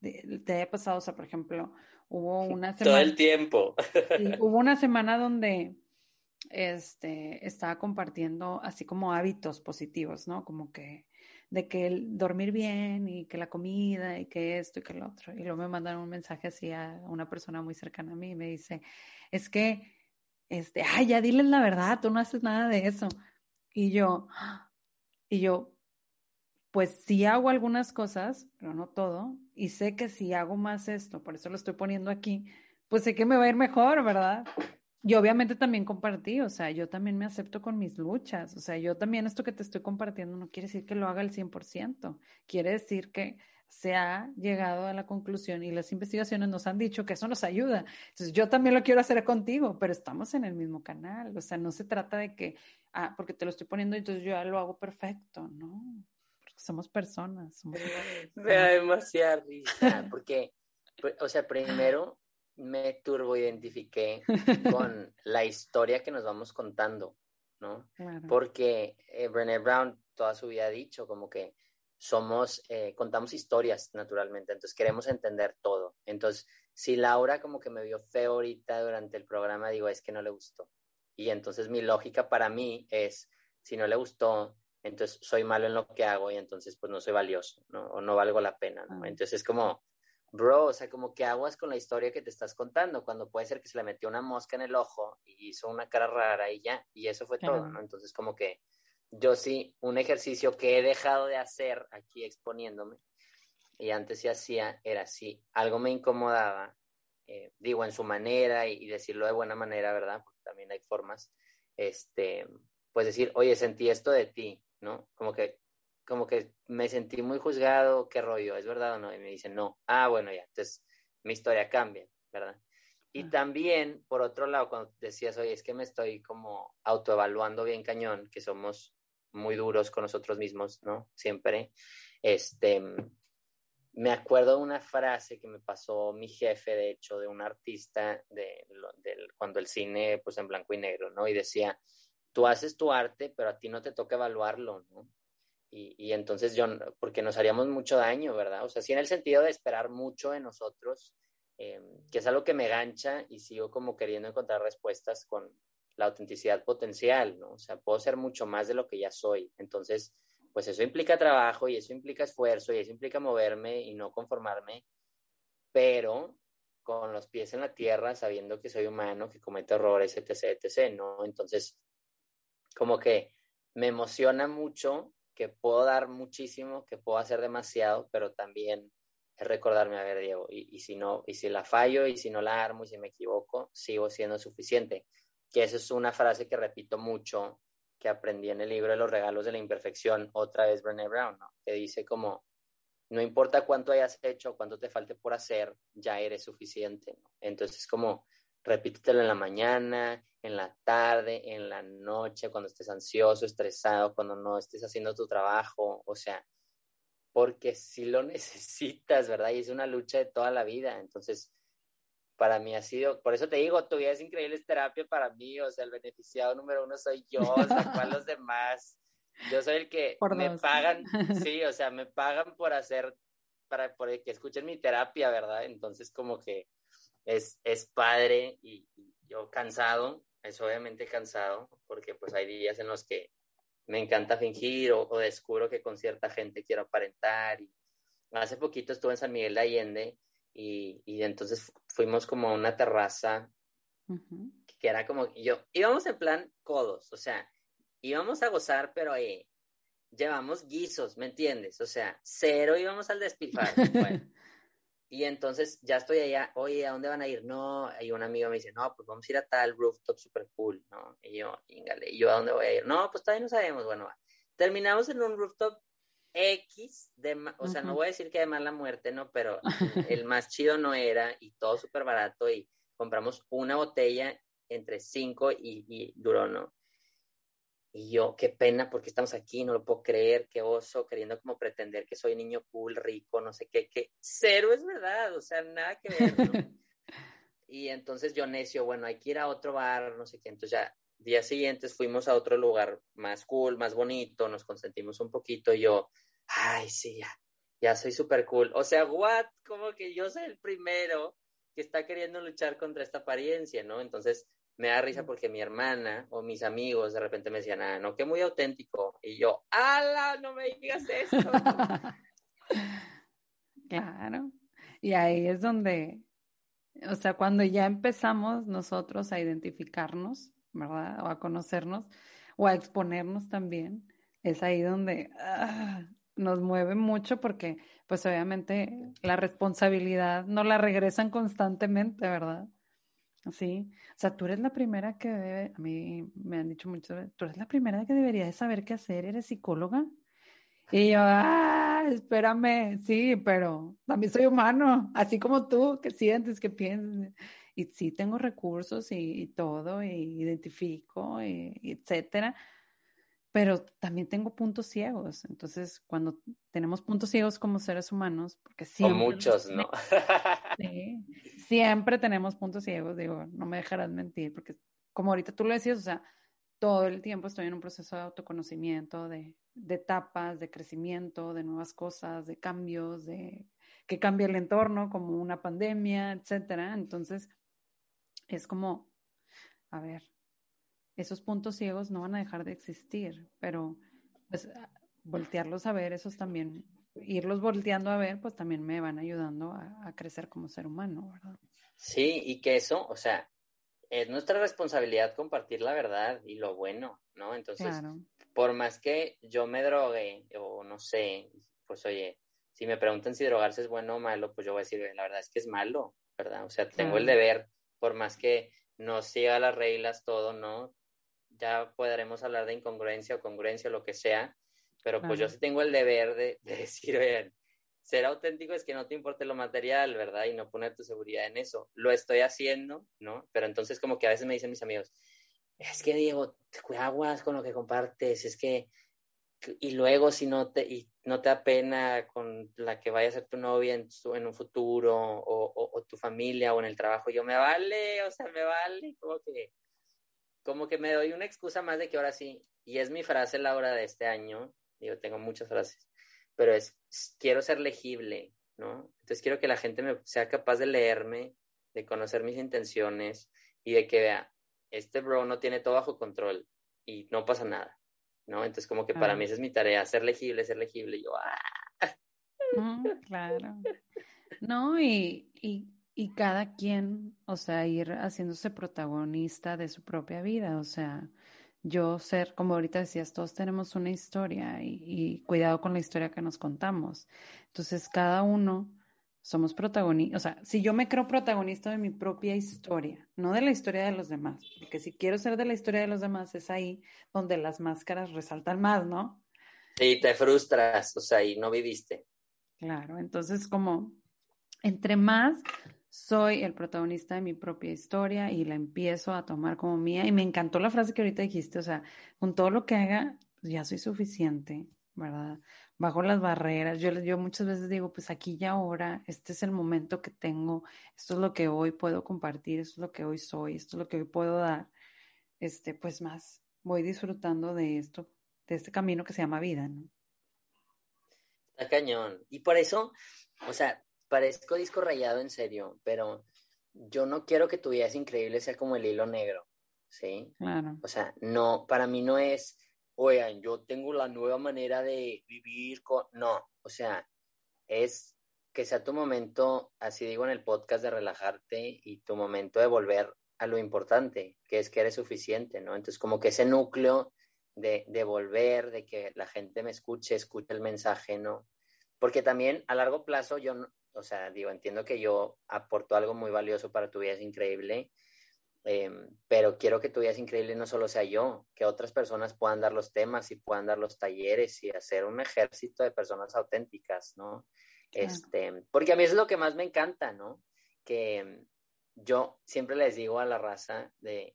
te, haya pasado, o sea, por ejemplo, hubo una semana. Todo el tiempo. hubo una semana donde este, estaba compartiendo así como hábitos positivos, ¿no? Como que de que el dormir bien y que la comida y que esto y que lo otro. Y luego me mandaron un mensaje así a una persona muy cercana a mí y me dice, es que, este, ay, ya diles la verdad, tú no haces nada de eso. Y yo, y yo, pues sí hago algunas cosas, pero no todo. Y sé que si hago más esto, por eso lo estoy poniendo aquí, pues sé que me va a ir mejor, ¿verdad? Y obviamente también compartí, o sea, yo también me acepto con mis luchas, o sea, yo también esto que te estoy compartiendo no quiere decir que lo haga al 100%, quiere decir que se ha llegado a la conclusión y las investigaciones nos han dicho que eso nos ayuda. Entonces, yo también lo quiero hacer contigo, pero estamos en el mismo canal, o sea, no se trata de que, ah, porque te lo estoy poniendo, entonces yo ya lo hago perfecto, no, porque somos personas. Somos... Me da demasiada risa, porque, o sea, primero me turbo identifiqué con la historia que nos vamos contando, ¿no? Porque eh, Brené Brown toda su vida ha dicho como que somos, eh, contamos historias naturalmente, entonces queremos entender todo. Entonces, si Laura como que me vio feo ahorita durante el programa, digo, es que no le gustó. Y entonces mi lógica para mí es, si no le gustó, entonces soy malo en lo que hago y entonces pues no soy valioso, ¿no? O no valgo la pena, ¿no? Ah. Entonces es como, bro, o sea, como que aguas con la historia que te estás contando, cuando puede ser que se le metió una mosca en el ojo y hizo una cara rara y ya, y eso fue todo, ¿no? Entonces, como que yo sí, un ejercicio que he dejado de hacer aquí exponiéndome, y antes sí hacía, era si algo me incomodaba, eh, digo, en su manera y, y, decirlo de buena manera, ¿verdad? Porque también hay formas, este, pues decir, oye, sentí esto de ti, ¿no? Como que como que me sentí muy juzgado, qué rollo, ¿es verdad o no? Y me dicen, no, ah, bueno, ya, entonces mi historia cambia, ¿verdad? Y también, por otro lado, cuando decías, oye, es que me estoy como autoevaluando bien cañón, que somos muy duros con nosotros mismos, ¿no? Siempre, este, me acuerdo de una frase que me pasó mi jefe, de hecho, de un artista de, de, cuando el cine, pues en blanco y negro, ¿no? Y decía, tú haces tu arte, pero a ti no te toca evaluarlo, ¿no? Y, entonces yo, porque nos haríamos mucho daño, ¿verdad? O sea, sí en el sentido de esperar mucho de nosotros, eh, que es algo que me gancha y sigo como queriendo encontrar respuestas con la autenticidad potencial, ¿no? O sea, puedo ser mucho más de lo que ya soy. Entonces, pues eso implica trabajo y eso implica esfuerzo y eso implica moverme y no conformarme, pero con los pies en la tierra, sabiendo que soy humano, que comete errores, etc., etc., ¿no? Entonces, como que me emociona mucho que puedo dar muchísimo, que puedo hacer demasiado, pero también es recordarme, a ver, Diego, y, si no, y si la fallo, y si no la armo, y si me equivoco, sigo siendo suficiente. Que esa es una frase que repito mucho, que aprendí en el libro de los regalos de la imperfección, otra vez Brené Brown, ¿no? que dice como, no importa cuánto hayas hecho, cuánto te falte por hacer, ya eres suficiente. ¿no? Entonces, como repítetelo en la mañana, en la tarde, en la noche, cuando estés ansioso, estresado, cuando no estés haciendo tu trabajo, o sea, porque si lo necesitas, ¿verdad? Y es una lucha de toda la vida. Entonces, para mí ha sido, por eso te digo, tu vida es increíble, es terapia para mí, o sea, el beneficiado número uno soy yo, o sea, ¿cuál los demás? Yo soy el que me pagan, sí, o sea, me pagan por hacer, para por que escuchen mi terapia, ¿verdad? Entonces, como que es, es padre y, yo cansado, es obviamente cansado, porque pues hay días en los que me encanta fingir o, descubro que con cierta gente quiero aparentar. Y hace poquito estuve en San Miguel de Allende y, y entonces fuimos como a una terraza que era como yo, íbamos en plan codos, o sea, íbamos a gozar, pero eh, llevamos guisos, ¿me entiendes? O sea, cero íbamos al despilfarro. y entonces ya estoy allá, oye, ¿a dónde van a ir? No, y un amigo me dice, no, pues vamos a ir a tal rooftop super cool, ¿no? Y yo, íngale, ¿y yo a dónde voy a ir? No, pues todavía no sabemos, bueno, terminamos en un rooftop X, de, o sea, no voy a decir que de mala muerte, ¿no? Pero el más chido no era y todo súper barato y compramos una botella entre cinco y, y duró, ¿no? Y yo, qué pena porque estamos aquí, no lo puedo creer, qué oso, queriendo como pretender que soy niño cool, rico, no sé qué, que cero es verdad, o sea, nada que ver, ¿no? y entonces yo necio, bueno, hay que ir a otro bar, no sé qué, entonces ya días siguientes fuimos a otro lugar más cool, más bonito, nos consentimos un poquito y yo, ay, sí, ya, ya soy súper cool. O sea, what, como que yo soy el primero que está queriendo luchar contra esta apariencia, ¿no? Entonces, me da risa porque mi hermana o mis amigos de repente me decían, ah, no, que muy auténtico. Y yo, ¡ala! No me digas eso. claro. Y ahí es donde, o sea, cuando ya empezamos nosotros a identificarnos, ¿verdad? O a conocernos, o a exponernos también, es ahí donde ah, nos mueve mucho porque, pues obviamente, la responsabilidad no la regresan constantemente, ¿verdad? Sí, o sea, tú eres la primera que debe, a mí me han dicho mucho, tú eres la primera que debería de saber qué hacer, eres psicóloga. Y yo, ah, espérame, sí, pero también soy humano, así como tú, que sientes, que piensas. Y sí tengo recursos y, todo, y identifico, y, y etcétera, pero también tengo puntos ciegos. Entonces, cuando tenemos puntos ciegos como seres humanos, porque siempre... O muchos, ¿no? sí, siempre tenemos puntos ciegos, digo, no me dejarás mentir, porque como ahorita tú lo decías, o sea, todo el tiempo estoy en un proceso de autoconocimiento, de, de etapas, de crecimiento, de nuevas cosas, de cambios, de que cambia el entorno, como una pandemia, etcétera. Entonces, es como, a ver, esos puntos ciegos no van a dejar de existir, pero pues voltearlos a ver, esos también, irlos volteando a ver, pues también me van ayudando a, crecer como ser humano, ¿verdad? Sí, y que eso, o sea, es nuestra responsabilidad compartir la verdad y lo bueno, ¿no? Entonces, por más que yo me drogue o no sé, pues oye, si me preguntan si drogarse es bueno o malo, pues yo voy a decir, la verdad es que es malo, ¿verdad? O sea, tengo el deber, por más que no siga las reglas, todo, ¿no? Ya podremos hablar de incongruencia o congruencia o lo que sea, pero pues yo sí tengo el deber de, decir, oigan, ser auténtico es que no te importe lo material, ¿verdad? Y no poner tu seguridad en eso. Lo estoy haciendo, ¿no? Pero entonces como que a veces me dicen mis amigos, es que Diego, te aguas con lo que compartes, es que y luego si no te y no te da pena con la que vaya a ser tu novia en, en un futuro o, o, tu familia o en el trabajo, yo me vale, o sea, me vale, como que como que me doy una excusa más de que ahora sí, y es mi frase, Laura, de este año, digo, tengo muchas frases, pero es, quiero ser legible, ¿no? Entonces quiero que la gente me, sea capaz de leerme, de conocer mis intenciones y de que vea, este bro no tiene todo bajo control y no pasa nada, ¿no? Entonces como que para mí esa es mi tarea, ser legible, ser legible, y yo, ¡ah! claro. No, y, y y cada quien, o sea, ir haciéndose protagonista de su propia vida, o sea, yo ser, como ahorita decías, todos tenemos una historia y, cuidado con la historia que nos contamos. Entonces, cada uno somos protagonistas, o sea, si yo me creo protagonista de mi propia historia, no de la historia de los demás, porque si quiero ser de la historia de los demás, es ahí donde las máscaras resaltan más, ¿no? Sí, te frustras, o sea, y no viviste. Claro, entonces como entre más soy el protagonista de mi propia historia y la empiezo a tomar como mía. Y me encantó la frase que ahorita dijiste, o sea, con todo lo que haga, pues ya soy suficiente, ¿verdad? bajo las barreras. Yo, yo muchas veces digo, pues aquí y ahora, este es el momento que tengo, esto es lo que hoy puedo compartir, esto es lo que hoy soy, esto es lo que hoy puedo dar. Este, pues más, voy disfrutando de esto, de este camino que se llama vida, ¿no? Está cañón. Y por eso, o sea, parezco disco rayado en serio, pero yo no quiero que tu vida es increíble sea como el hilo negro, ¿sí? Claro. O sea, no, para mí no es, oigan, yo tengo la nueva manera de vivir con, no, o sea, es que sea tu momento, así digo en el podcast, de relajarte y tu momento de volver a lo importante, que es que eres suficiente, ¿no? Entonces, como que ese núcleo de, de volver, de que la gente me escuche, escuche el mensaje, ¿no? Porque también a largo plazo yo, o sea, digo, entiendo que yo aporto algo muy valioso para tu vida, es increíble, em, pero quiero que tu vida es increíble no solo sea yo, que otras personas puedan dar los temas y puedan dar los talleres y hacer un ejército de personas auténticas, ¿no? Este, porque a mí es lo que más me encanta, ¿no? Que yo siempre les digo a la raza de,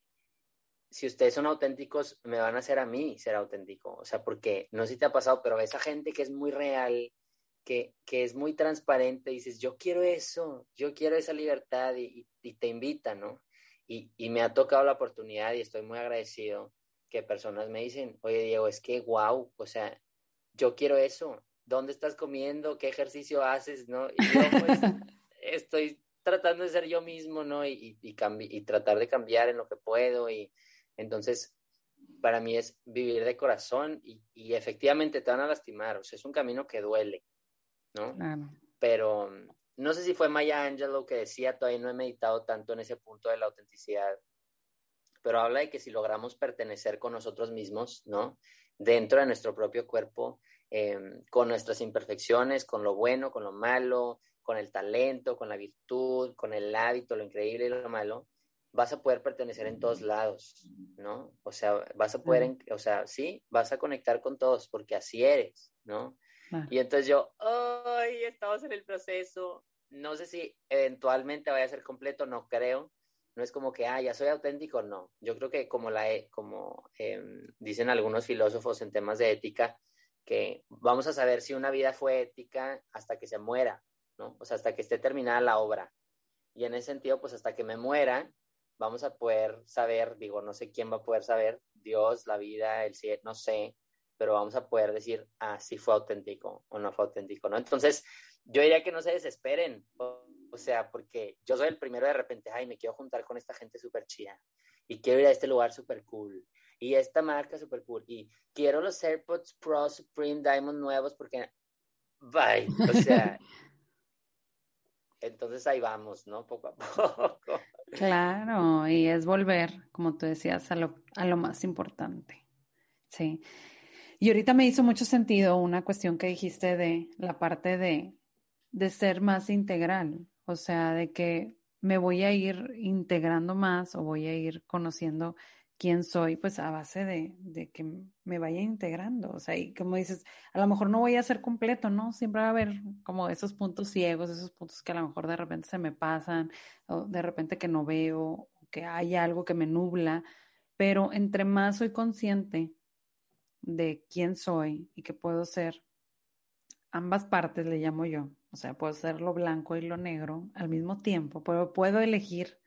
si ustedes son auténticos, me van a hacer a mí ser auténtico. O sea, porque no sé si te ha pasado, pero esa gente que es muy real, que, que es muy transparente, dices, yo quiero eso, yo quiero esa libertad y, y, te invita, ¿no? Y, y, me ha tocado la oportunidad y estoy muy agradecido que personas me dicen, oye Diego, es que wow, o sea, yo quiero eso, ¿dónde estás comiendo? ¿Qué ejercicio haces? ¿No? Y yo pues estoy tratando de ser yo mismo, ¿no? Y, y, y, tratar de cambiar en lo que puedo. Y entonces, para mí es vivir de corazón y, y efectivamente te van a lastimar. O sea, es un camino que duele, ¿no? Claro. Pero no sé si fue Maya Angelou que decía, todavía no he meditado tanto en ese punto de la autenticidad, pero habla de que si logramos pertenecer con nosotros mismos, ¿no? Dentro de nuestro propio cuerpo, eh, con nuestras imperfecciones, con lo bueno, con lo malo, con el talento, con la virtud, con el hábito, lo increíble y lo malo, vas a poder pertenecer en todos lados, ¿no? O sea, vas a poder, o sea, sí, vas a conectar con todos porque así eres, ¿no? Y entonces yo, ¡ay! Estamos en el proceso. No sé si eventualmente vaya a ser completo, no creo. No es como que, ah, ya soy auténtico, no. Yo creo que como, la, como eh, dicen algunos filósofos en temas de ética, que vamos a saber si una vida fue ética hasta que se muera, ¿no? O sea, hasta que esté terminada la obra. Y en ese sentido, pues hasta que me muera, vamos a poder saber, digo, no sé quién va a poder saber, Dios, la vida, el cielo, no sé, pero vamos a poder decir, ah, sí fue auténtico o no fue auténtico, ¿no? Entonces, yo diría que no se desesperen, o, o sea, porque yo soy el primero de repente, ay, me quiero juntar con esta gente súper chida y quiero ir a este lugar súper cool y esta marca súper cool y quiero los AirPods Pro Supreme Diamond nuevos porque, bye, o sea, entonces ahí vamos, ¿no? Poco a poco. Claro, y es volver, como tú decías, a lo, a lo más importante. Sí. Y ahorita me hizo mucho sentido una cuestión que dijiste de la parte de, de ser más integral, o sea, de que me voy a ir integrando más o voy a ir conociendo quién soy, pues a base de, de, que me vaya integrando. O sea, y como dices, a lo mejor no voy a ser completo, ¿no? Siempre va a haber como esos puntos ciegos, esos puntos que a lo mejor de repente se me pasan, o de repente que no veo, o que hay algo que me nubla, pero entre más soy consciente de quién soy y que puedo ser ambas partes, le llamo yo. O sea, puedo ser lo blanco y lo negro al mismo tiempo, pero puedo elegir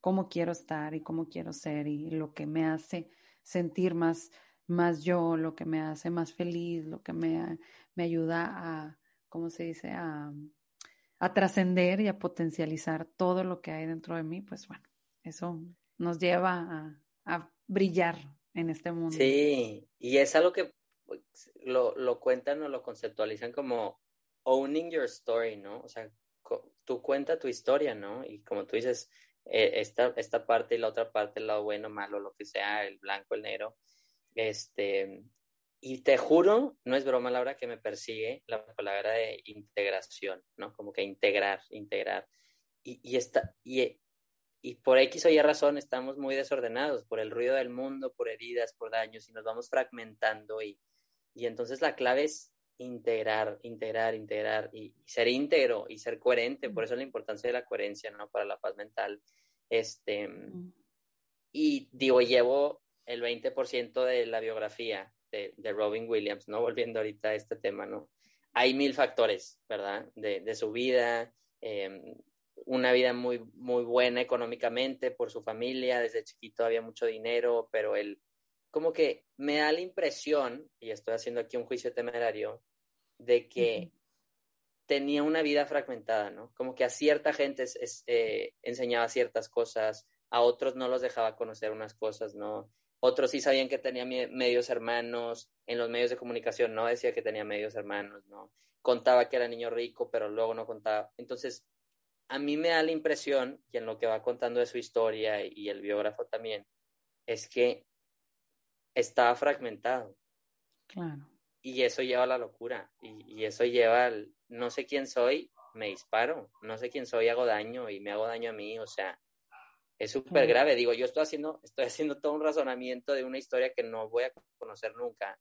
cómo quiero estar y cómo quiero ser y lo que me hace sentir más, más yo, lo que me hace más feliz, lo que me, me ayuda a, ¿cómo se dice?, a, a trascender y a potencializar todo lo que hay dentro de mí, pues bueno, eso nos lleva a, a brillar en este mundo. Sí, y es algo que pues, lo, lo cuentan o lo conceptualizan como owning your story, ¿no? O sea, tú cuenta tu historia, ¿no? Y como tú dices, eh, esta, esta parte y la otra parte, el lado bueno, malo, lo que sea, el blanco, el negro. Este, y te juro, no es broma, Laura, que me persigue la palabra de integración, ¿no? Como que integrar, integrar. Y, y, esta, y, y por X o Y razón estamos muy desordenados por el ruido del mundo, por heridas, por daños, y nos vamos fragmentando. Y, y entonces la clave es integrar, integrar, integrar y, ser íntegro y ser coherente. Por eso la importancia de la coherencia, ¿no? Para la paz mental. Este, y digo, llevo el 20% de la biografía de, Robin Williams, ¿no? Volviendo ahorita a este tema, ¿no? Hay mil factores, ¿verdad? De, su vida, eh, una vida muy, muy buena económicamente por su familia, desde chiquito había mucho dinero, pero él como que me da la impresión, y estoy haciendo aquí un juicio temerario, de que tenía una vida fragmentada, ¿no? Como que a cierta gente eh, enseñaba ciertas cosas, a otros no los dejaba conocer unas cosas, ¿no? Otros sí sabían que tenía medios hermanos, en los medios de comunicación no decía que tenía medios hermanos, ¿no? Contaba que era niño rico, pero luego no contaba. Entonces, a mí me da la impresión, y en lo que va contando de su historia y el biógrafo también, es que estaba fragmentado. Claro. Y eso lleva a la locura, y, eso lleva al, no sé quién soy, me disparo, no sé quién soy, hago daño y me hago daño a mí, o sea, es súper grave. Digo, yo estoy haciendo, estoy haciendo todo un razonamiento de una historia que no voy a conocer nunca.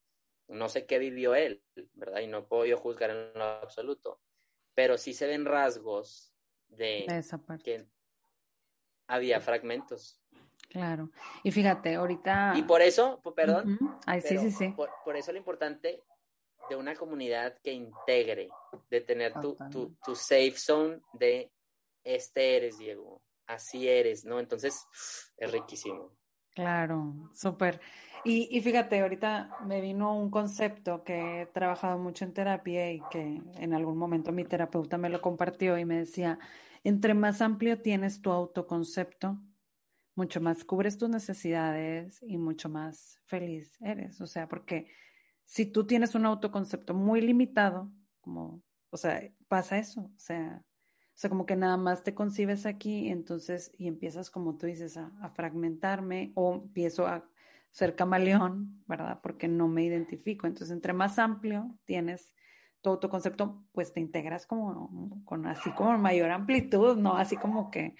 No sé qué vivió él, ¿verdad? Y no puedo yo juzgar en lo absoluto. Pero sí se ven rasgos de, esa parte. que había fragmentos. Claro. Y fíjate, ahorita. Y por eso, perdón. sí, sí, sí. Por, eso lo importante de una comunidad que integre, de tener tu, tu, tu, safe zone de este eres, Diego, así eres, ¿no? Entonces, es riquísimo. Claro, súper. Y, y, fíjate, ahorita me vino un concepto que he trabajado mucho en terapia y que en algún momento mi terapeuta me lo compartió y me decía, entre más amplio tienes tu autoconcepto, mucho más cubres tus necesidades y mucho más feliz eres. O sea, porque si tú tienes un autoconcepto muy limitado, como, o sea, pasa eso. O sea, sea, como que nada más te concibes aquí, entonces, y empiezas, como tú dices, a, fragmentarme o empiezo a ser camaleón, ¿verdad? Porque no me identifico. Entonces, entre más amplio tienes tu autoconcepto, pues te integras como con así como mayor amplitud, ¿no? Así como que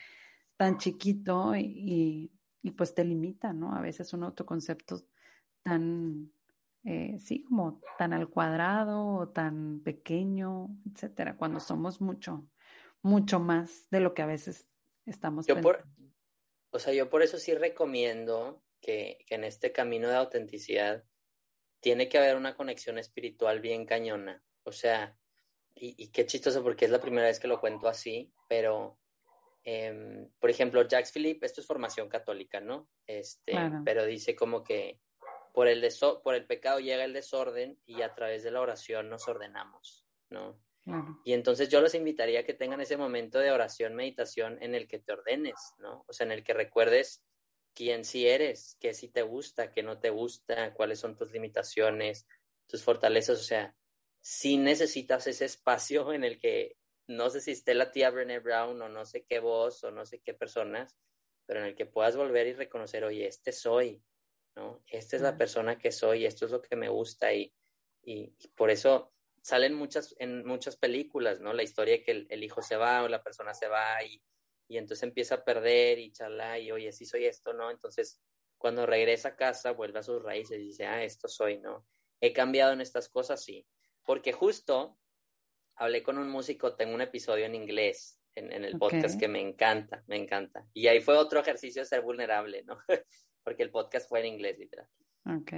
tan chiquito y, y, pues te limita, ¿no? A veces un autoconcepto tan, eh, sí, como tan al cuadrado o tan pequeño, etcétera, cuando somos mucho, mucho más de lo que a veces estamos yo por, O sea, yo por eso sí recomiendo que, que en este camino de autenticidad tiene que haber una conexión espiritual bien cañona. O sea, y, qué chistoso porque es la primera vez que lo cuento así, pero, em, por ejemplo, Jacques Philippe, esto es formación católica, ¿no? Este, Pero dice como que por el, por el pecado llega el desorden y a través de la oración nos ordenamos, ¿no? Y entonces yo los invitaría a que tengan ese momento de oración, meditación en el que te ordenes, ¿no? O sea, en el que recuerdes quién sí eres, qué sí te gusta, qué no te gusta, cuáles son tus limitaciones, tus fortalezas, o sea, si necesitas ese espacio en el que no sé si esté la tía Brené Brown o no sé qué voz o no sé qué personas, pero en el que puedas volver y reconocer, oye, este soy, ¿no? Esta es la persona que soy, esto es lo que me gusta y, y, por eso salen muchas, en muchas películas, ¿no? La historia de que el, hijo se va o la persona se va y, y entonces empieza a perder y chala y oye, sí soy esto, ¿no? Entonces, cuando regresa a casa, vuelve a sus raíces y dice, ah, esto soy, ¿no? He cambiado en estas cosas, sí, porque justo hablé con un músico, tengo un episodio en inglés en, el podcast que me encanta, me encanta. Y ahí fue otro ejercicio de ser vulnerable, ¿no? porque el podcast fue en inglés, literal.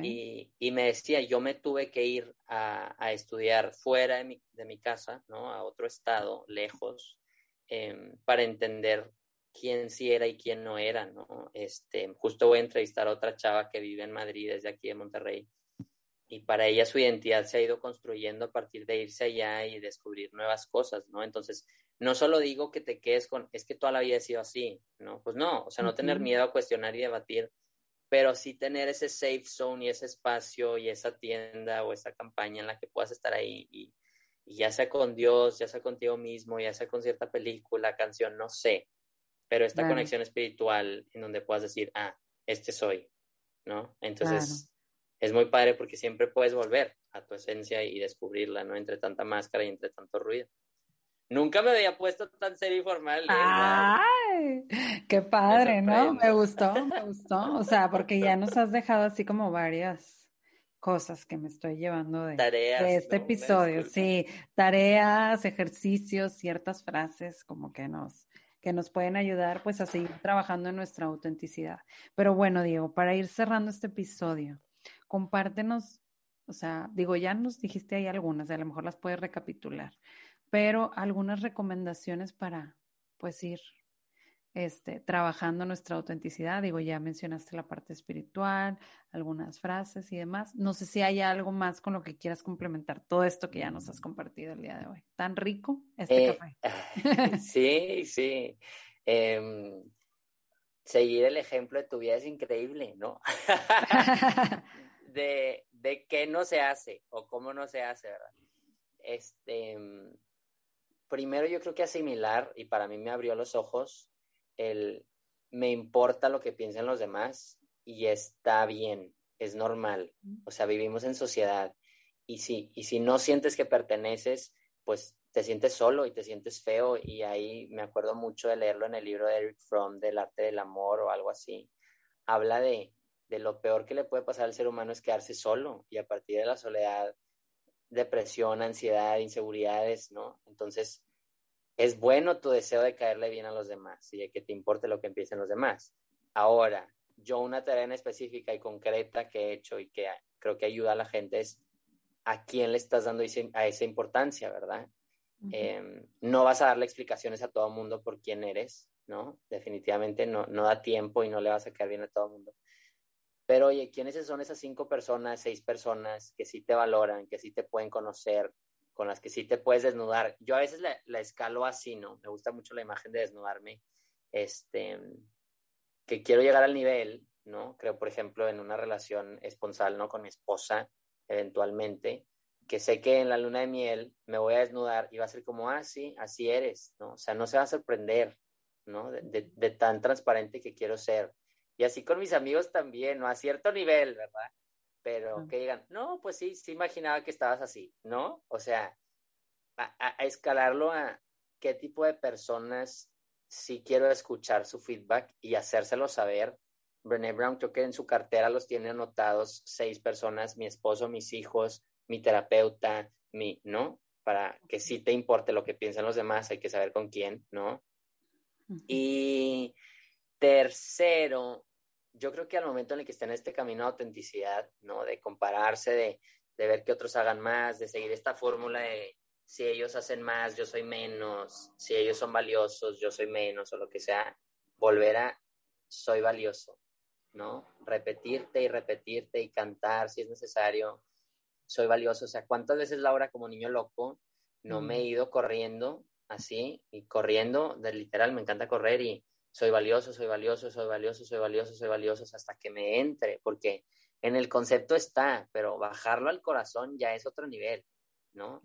Y, y, me decía, yo me tuve que ir a, a estudiar fuera de mi, de mi, casa, ¿no? A otro estado, lejos, em, para entender quién sí era y quién no era, ¿no? Este, justo voy a entrevistar a otra chava que vive en Madrid, desde aquí de Monterrey, y para ella su identidad se ha ido construyendo a partir de irse allá y descubrir nuevas cosas, ¿no? Entonces, no solo digo que te quedes con, es que toda la vida ha sido así, ¿no? Pues no, o sea, no tener miedo a cuestionar y debatir, pero sí tener ese safe zone y ese espacio y esa tienda o esa campaña en la que puedas estar ahí y, ya sea con Dios, ya sea contigo mismo, ya sea con cierta película, canción, no sé, pero esta conexión espiritual en donde puedas decir, ah, este soy, ¿no? Entonces es muy padre porque siempre puedes volver a tu esencia y descubrirla, ¿no? Entre tanta máscara y entre tanto ruido. Nunca me había puesto tan serio y formal. ¿eh? ¡Ay! Qué padre, ¿no? Me gustó, me gustó. O sea, porque ya nos has dejado así como varias cosas que me estoy llevando de, de este episodio. Sí, tareas, ejercicios, ciertas frases como que nos, que nos pueden ayudar pues a seguir trabajando en nuestra autenticidad. Pero bueno, Diego, para ir cerrando este episodio, compártenos O sea, digo, ya nos dijiste ahí algunas, a lo mejor las puedes recapitular, pero algunas recomendaciones para, pues, ir este, trabajando nuestra autenticidad. Digo, ya mencionaste la parte espiritual, algunas frases y demás. No sé si hay algo más con lo que quieras complementar todo esto que ya nos has compartido el día de hoy. Tan rico este eh, café. sí, sí. Em, seguir el ejemplo de tu vida es increíble, ¿no? de, de qué no se hace o cómo no se hace, ¿verdad? Este, primero yo creo que asimilar, y para mí me abrió los ojos, el me importa lo que piensen los demás y está bien, es normal. O sea, vivimos en sociedad y si, y si no sientes que perteneces, pues te sientes solo y te sientes feo y ahí me acuerdo mucho de leerlo en el libro de Eric Fromm del arte del amor o algo así. Habla de, de lo peor que le puede pasar al ser humano es quedarse solo y a partir de la soledad, depresión, ansiedad, inseguridades, ¿no? Entonces, es bueno tu deseo de caerle bien a los demás y de que te importe lo que empiecen los demás. Ahora, yo una tarea en específica y concreta que he hecho y que creo que ayuda a la gente es a quién le estás dando a esa importancia, ¿verdad? Em, no vas a darle explicaciones a todo el mundo por quién eres, ¿no? Definitivamente no, no da tiempo y no le vas a caer bien a todo el mundo. Pero oye, ¿quiénes son esas cinco personas, seis personas que sí te valoran, que sí te pueden conocer, con las que sí te puedes desnudar. Yo a veces la, escalo así, ¿no? Me gusta mucho la imagen de desnudarme. Este, que quiero llegar al nivel, ¿no? Creo, por ejemplo, en una relación esponsal, ¿no? Con mi esposa, eventualmente, que sé que en la luna de miel me voy a desnudar y va a ser como, ah, sí, así eres, ¿no? O sea, no se va a sorprender, ¿no? De, de tan transparente que quiero ser. Y así con mis amigos también, ¿no? A cierto nivel, ¿verdad? Pero que digan, no, pues sí, sí imaginaba que estabas así, ¿no? O sea, a, escalarlo a qué tipo de personas sí quiero escuchar su feedback y hacérselo saber. Brené Brown creo que en su cartera los tiene anotados seis personas, mi esposo, mis hijos, mi terapeuta, mi, ¿no? Para que sí te importe lo que piensan los demás, hay que saber con quién, ¿no? Y tercero, yo creo que al momento en el que está en este camino de autenticidad, ¿no? De compararse, de, de ver que otros hagan más, de seguir esta fórmula de si ellos hacen más, yo soy menos, si ellos son valiosos, yo soy menos, o lo que sea, volver a soy valioso, ¿no? Repetirte y repetirte y cantar si es necesario, soy valioso. O sea, ¿cuántas veces, Laura, como niño loco, no me he ido corriendo así y corriendo, de literal, me encanta correr y soy valioso, soy valioso, soy valioso, soy valioso, soy valioso, hasta que me entre, porque en el concepto está, pero bajarlo al corazón ya es otro nivel, ¿no?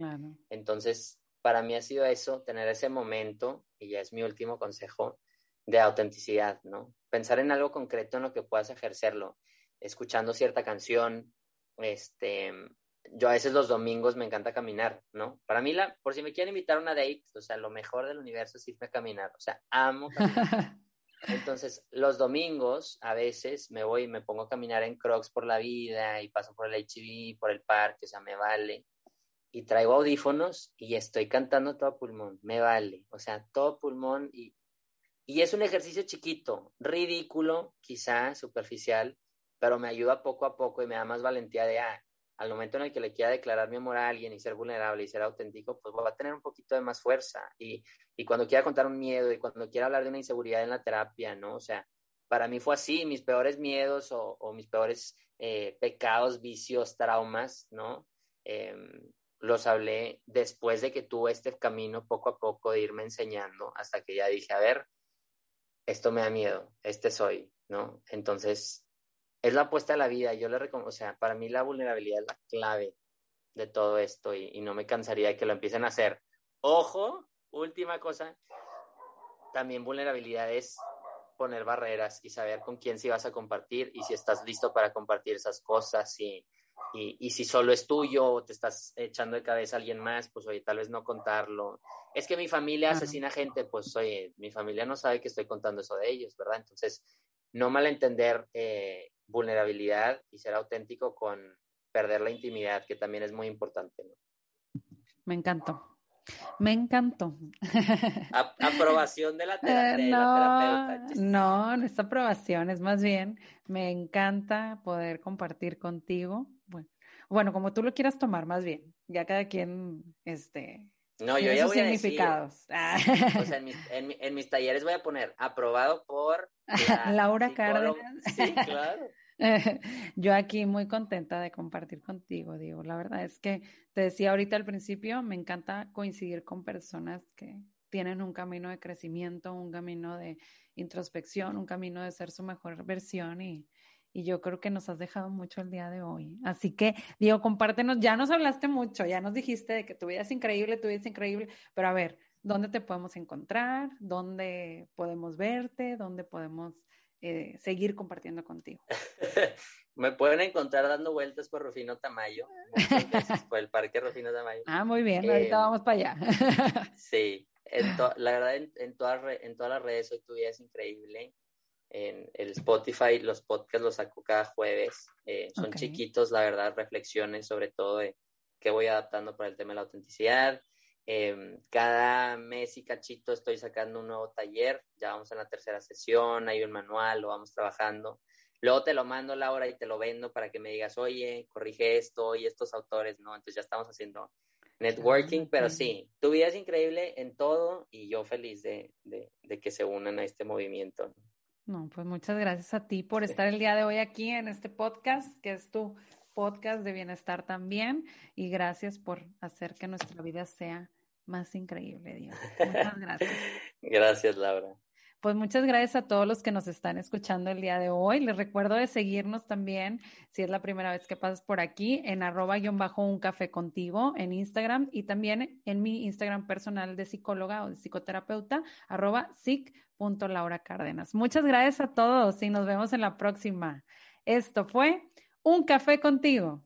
Entonces, para mí ha sido eso, tener ese momento, y ya es mi último consejo, de autenticidad, ¿no? Pensar en algo concreto en lo que puedas ejercerlo, escuchando cierta canción, este, yo a veces los domingos me encanta caminar, ¿no? Para mí, la, por si me quieren invitar a una date, o sea, lo mejor del universo es irme a caminar, o sea, amo caminar. Entonces, los domingos a veces me voy y me pongo a caminar en crocs por la vida y paso por el HIV, por el parque, o sea, me vale. Y traigo audífonos y estoy cantando todo pulmón, me vale, o sea, todo pulmón y, y es un ejercicio chiquito, ridículo, quizá superficial, pero me ayuda poco a poco y me da más valentía de, ah, al momento en el que le quiera declarar mi amor a alguien y ser vulnerable y ser auténtico, pues va a tener un poquito de más fuerza. Y, y cuando quiera contar un miedo y cuando quiera hablar de una inseguridad en la terapia, ¿no? O sea, para mí fue así, mis peores miedos o, mis peores eh, pecados, vicios, traumas, ¿no? Em, los hablé después de que tuve este camino poco a poco de irme enseñando hasta que ya dije, a ver, esto me da miedo, este soy, ¿no? Entonces, es la apuesta de la vida. Yo le recomiendo, o sea, para mí la vulnerabilidad es la clave de todo esto y, no me cansaría de que lo empiecen a hacer. Ojo, última cosa, también vulnerabilidad es poner barreras y saber con quién sí vas a compartir y si estás listo para compartir esas cosas y, y, si solo es tuyo o te estás echando de cabeza a alguien más, pues oye, tal vez no contarlo. Es que mi familia asesina gente, pues oye, mi familia no sabe que estoy contando eso de ellos, ¿verdad? Entonces, no malentender eh, vulnerabilidad y ser auténtico con perder la intimidad, que también es muy importante. Me encantó. Me encantó. aprobación de la, terapeuta. no, no es aprobación, es más bien, me encanta poder compartir contigo. Bueno, Bueno, como tú lo quieras tomar, más bien. Ya cada quien, este, no, yo ya voy significados. A decir, o sea, en mis, talleres voy a poner aprobado por Laura Cárdenas. Sí, claro. yo aquí muy contenta de compartir contigo, Diego. La verdad es que te decía ahorita al principio, me encanta coincidir con personas que tienen un camino de crecimiento, un camino de introspección, un camino de ser su mejor versión y, y yo creo que nos has dejado mucho el día de hoy. Así que, Diego, compártenos, ya nos hablaste mucho, ya nos dijiste de que tu vida es increíble, tu vida es increíble, pero a ver, ¿dónde te podemos encontrar? ¿Dónde podemos verte? ¿Dónde podemos eh, seguir compartiendo contigo? Me pueden encontrar dando vueltas por Rufino Tamayo, por el Parque Rufino Tamayo. Ah, muy bien, ahorita eh, vamos para allá. sí, la verdad, en, en, todas, en todas las redes hoy tu vida es increíble en el Spotify, los podcasts los saco cada jueves. Eh, son chiquitos, la verdad, reflexiones sobre todo de qué voy adaptando para el tema de la autenticidad. Em, cada mes y cachito estoy sacando un nuevo taller, ya vamos en la tercera sesión, hay un manual, lo vamos trabajando. Luego te lo mando, Laura, y te lo vendo para que me digas, oye, corrige esto y estos autores, ¿no? Entonces ya estamos haciendo networking, pero sí, tu vida es increíble en todo y yo feliz de, de, de que se unan a este movimiento. No, pues muchas gracias a ti por estar el día de hoy aquí en este podcast, que es tu podcast de bienestar también, y gracias por hacer que nuestra vida sea más increíble, Dios. Muchas gracias. gracias, Laura. Pues muchas gracias a todos los que nos están escuchando el día de hoy. Les recuerdo de seguirnos también, si es la primera vez que pasas por aquí, en arroba un café contigo en Instagram y también en mi Instagram personal de psicóloga o de psicoterapeuta, arroba Cárdenas. Muchas gracias a todos y nos vemos en la próxima. Esto fue Un Café contigo.